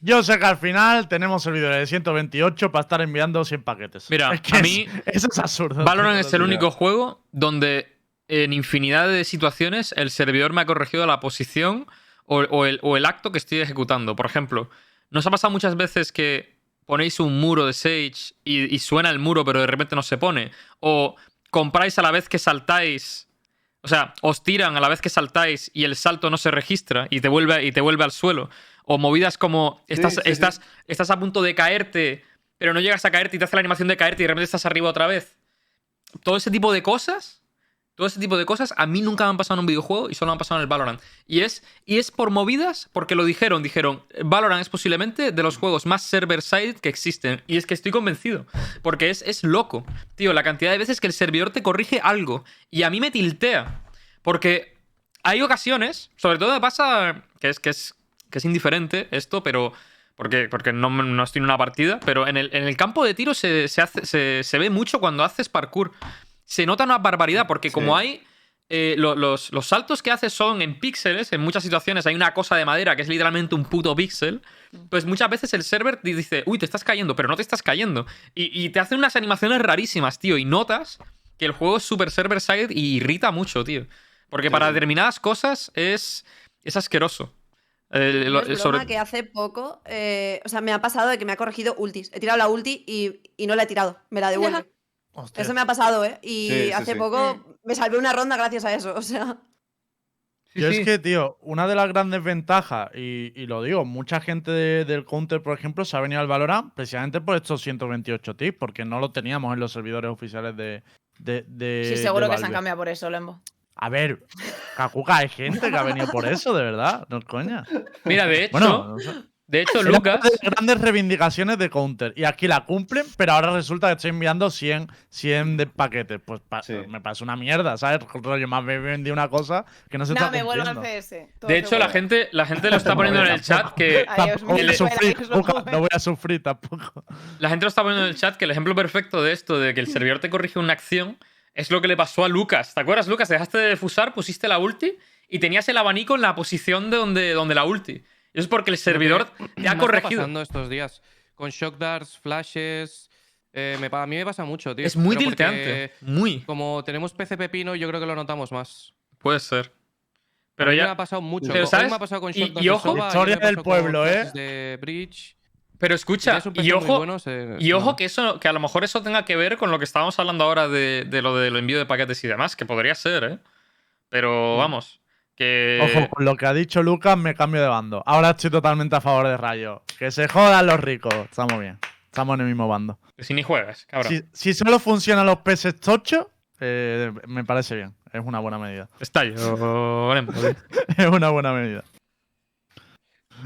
Yo sé que al final tenemos servidores de 128 para estar enviando 100 paquetes. Mira, Es que a es- mí Eso es absurdo. Valorant es el único juego donde en infinidad de situaciones el servidor me ha corregido la posición o, o el, o el acto que estoy ejecutando. Por ejemplo, ¿nos ha pasado muchas veces que ponéis un muro de Sage y, y suena el muro pero de repente no se pone? ¿O compráis a la vez que saltáis? O sea, os tiran a la vez que saltáis y el salto no se registra y te vuelve, y te vuelve al suelo. O movidas como estás, sí, sí. estás, estás a punto de caerte, pero no llegas a caerte y te hace la animación de caerte y de repente estás arriba otra vez. Todo ese tipo de cosas, todo ese tipo de cosas a mí nunca me han pasado en un videojuego y solo me han pasado en el Valorant. Y es, y es por movidas porque lo dijeron, dijeron, Valorant es posiblemente de los juegos más server-side que existen. Y es que estoy convencido, porque es, es loco. Tío, la cantidad de veces que el servidor te corrige algo y a mí me tiltea. Porque hay ocasiones, sobre todo me pasa que es, que es, que es indiferente esto, pero porque, porque no, no estoy en una partida, pero en el, en el campo de tiro se, hace, se, se ve mucho cuando haces parkour. Se nota una barbaridad, porque Sí. como hay. eh, lo- los, los saltos que haces son en píxeles, en muchas situaciones hay una cosa de madera que es literalmente un puto píxel. Pues muchas veces el server te dice, uy, te estás cayendo, pero no te estás cayendo. Y, y te hacen unas animaciones rarísimas, tío, y notas que el juego es super server-side y irrita mucho, tío. Porque para determinadas cosas es, es asqueroso. Es broma sobre- que hace poco, eh, o sea, me ha pasado de que me ha corregido ultis. He tirado la ulti y, y no la he tirado, me la devuelve. Hostia. Eso me ha pasado, ¿eh? Y Sí, hace sí. poco me salvé una ronda gracias a eso, o sea. Yo es que, tío, una de las grandes ventajas, y, y lo digo, mucha gente de- del Counter, por ejemplo, se ha venido al Valorant precisamente por estos 128 tips, porque no lo teníamos en los servidores oficiales de. de, de- Sí, seguro de que se han cambiado por eso, Lembo. A ver, Kakuka, hay gente que ha venido por eso, de verdad, no es coña. Mira, de hecho, Bueno, no sé. De hecho, Era una Lucas. de las grandes reivindicaciones de Counter. Y aquí la cumplen, pero ahora resulta que estoy enviando 100, 100 de paquetes. Pues pa- Sí. me parece una mierda, ¿sabes? Rollo, más me vendí una cosa que no se No, está me vuelvo al cumpliendo. CS. De hecho, la gente, la gente lo está poniendo en el chat que. Adiós, Tampoco voy a sufrir, no voy a sufrir tampoco. La gente lo está poniendo en el chat que el ejemplo perfecto de esto, de que el servidor te corrige una acción, es lo que le pasó a Lucas. ¿Te acuerdas, Lucas? Dejaste de fusar, pusiste la ulti y tenías el abanico en la posición de donde, donde la ulti. Y eso es porque el servidor te ha está corregido. pasando estos días. Con shock darts, flashes. eh, me a mí me pasa mucho, tío. Es muy Pero porque tilteante. Muy. Como tenemos PC Pepino, yo creo que lo notamos más. Puede ser. Pero Pero a mí me ya. ha pasado mucho. Pero, ¿sabes? me ha pasado con Y- shock y darts de ojo- Historia del pueblo, ¿eh? De Bridge. Pero escucha, y ojo, bueno, se- y ojo nota. que eso, que a lo mejor eso tenga que ver con lo que estábamos hablando ahora de, de lo del envío de paquetes y demás, que podría ser, ¿eh? Pero vamos, que. Ojo, con lo que ha dicho Lucas, me cambio de bando. Ahora estoy totalmente a favor de Rayo. Que se jodan los ricos. Estamos bien. Estamos en el mismo bando. si ni juegas, cabrón. Si, si solo funcionan los PS tochos, eh, me parece bien. Es una buena medida. Estallo, es una buena medida.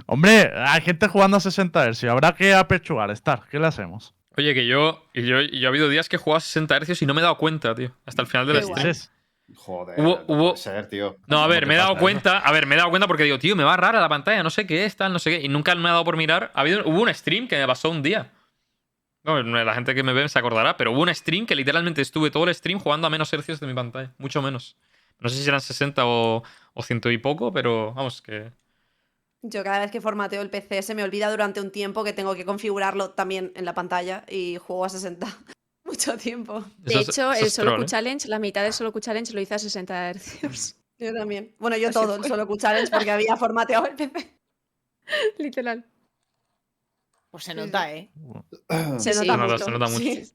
Hombre, hay gente jugando a 60 Hz. Habrá que apechugar, estar. ¿Qué le hacemos? Oye, que yo, y yo, yo ha habido días que he jugado a 60 Hz y no me he dado cuenta, tío. Hasta el final del stream. guay. Es- Joder, Hubo- no hubo- puede ser, tío. No, a ¿Cómo ver, me he dado pasa cuenta. A ver, me he dado cuenta porque digo, tío, me va rara la pantalla, no sé qué es, tal, no sé qué. Y nunca me ha dado por mirar. Ha habido, hubo un stream que me pasó un día. No, la gente que me ve se acordará, pero hubo un stream que literalmente estuve todo el stream jugando a menos hercios de mi pantalla. Mucho menos. No sé si eran 60 o, o ciento y poco, pero vamos, que. Yo cada vez que formateo el PC se me olvida durante un tiempo que tengo que configurarlo también en la pantalla y juego a 60 mucho tiempo. De eso hecho, eso el Solo troll, Q ¿eh? Challenge, la mitad del Solo Q Challenge lo hice a 60 Hz. Yo también. Bueno, yo Así todo, el fue. solo Q Challenge porque había formateado el PC. Literal. Pues se nota, ¿eh? Se Sí, nota se nota- mucho. se nota mucho. sí.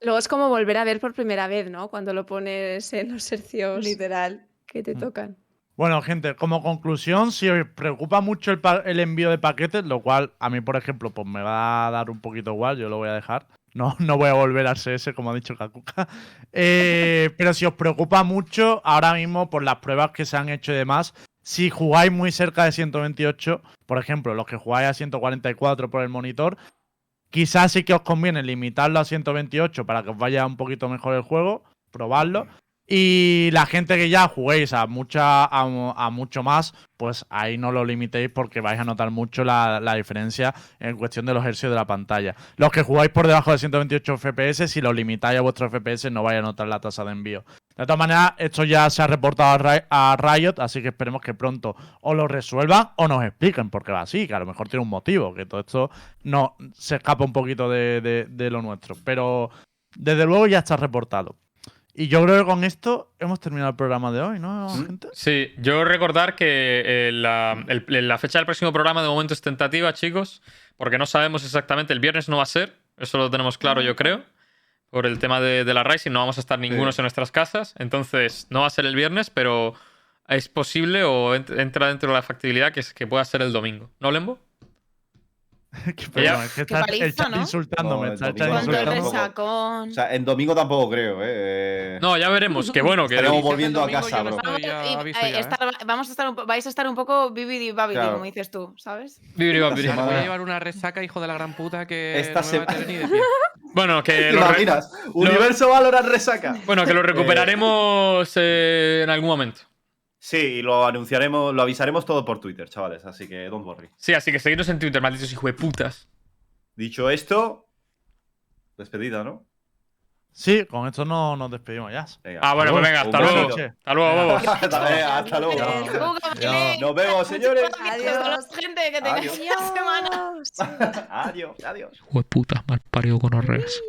Luego es como volver a ver por primera vez, ¿no? Cuando lo pones en los hercios Literal. que te Mm. tocan. Bueno, gente, como conclusión, si os preocupa mucho el, el envío de paquetes, lo cual a mí, por ejemplo, pues me va a dar un poquito igual, yo lo voy a dejar. No, no voy a volver al CS, como ha dicho Kakuka. Eh, pero si os preocupa mucho, ahora mismo, por las pruebas que se han hecho y demás, si jugáis muy cerca de 128, por ejemplo, los que jugáis a 144 por el monitor, quizás sí que os conviene limitarlo a 128 para que os vaya un poquito mejor el juego, probarlo. Y la gente que ya juguéis a mucha a, mucho más, pues ahí no lo limitéis porque vais a notar mucho la, diferencia en cuestión de los hercios de la pantalla. Los que jugáis por debajo de 128 FPS, si lo limitáis a vuestro FPS, no vais a notar la tasa de envío. De todas maneras, esto ya se ha reportado a, Ri- a Riot, así que esperemos que pronto o lo resuelvan o nos expliquen por qué va así, que a lo mejor tiene un motivo, que todo esto no se escapa un poquito de lo nuestro. Pero desde luego ya está reportado. Y yo creo que con esto hemos terminado el programa de hoy, ¿no, ¿Mm? gente? Sí, yo recordar que eh, la, el- la fecha del próximo programa de momento es tentativa, chicos, porque no sabemos exactamente. El viernes no va a ser, eso lo tenemos claro, yo creo. Por el tema de, de la Rising, no vamos a estar ninguno en nuestras casas. Entonces, no va a ser el viernes, pero es posible o ent- entra dentro de la factibilidad que, es- que pueda ser el domingo. ¿No, Lembo? Que, perdón, es que Qué está el paliza, chat ¿no? insultándome. No, está. O sea, en domingo tampoco creo, ¿eh? No, ya veremos. Que bueno, que. Estaremos volviendo a casa, bro. Y, eh, ¿eh? vamos a estar un vais a estar un poco bibidi babidi, Claro. como dices tú, ¿sabes? Bibiri babiri. Me voy a llevar una resaca, hijo de la gran puta, que Esta no me va a ni de pie. Bueno, que ¿Te lo, imaginas? Universo Valorant resaca. bueno, que lo recuperaremos eh, en algún momento. Sí, y lo anunciaremos, lo avisaremos todo por Twitter, chavales, así que don't worry. Sí, así que seguidnos en Twitter, malditos hijos de putas. Dicho esto, despedida, ¿no? Sí, con esto no nos despedimos ya. Venga. Ah, bueno, pues venga, hasta luego. Hasta luego, bobos. hasta, hasta luego. Nos vemos, señores. Adiós, gente, que tengáis una semana. Adiós, adiós. Hijo de putas, mal parido con horreas.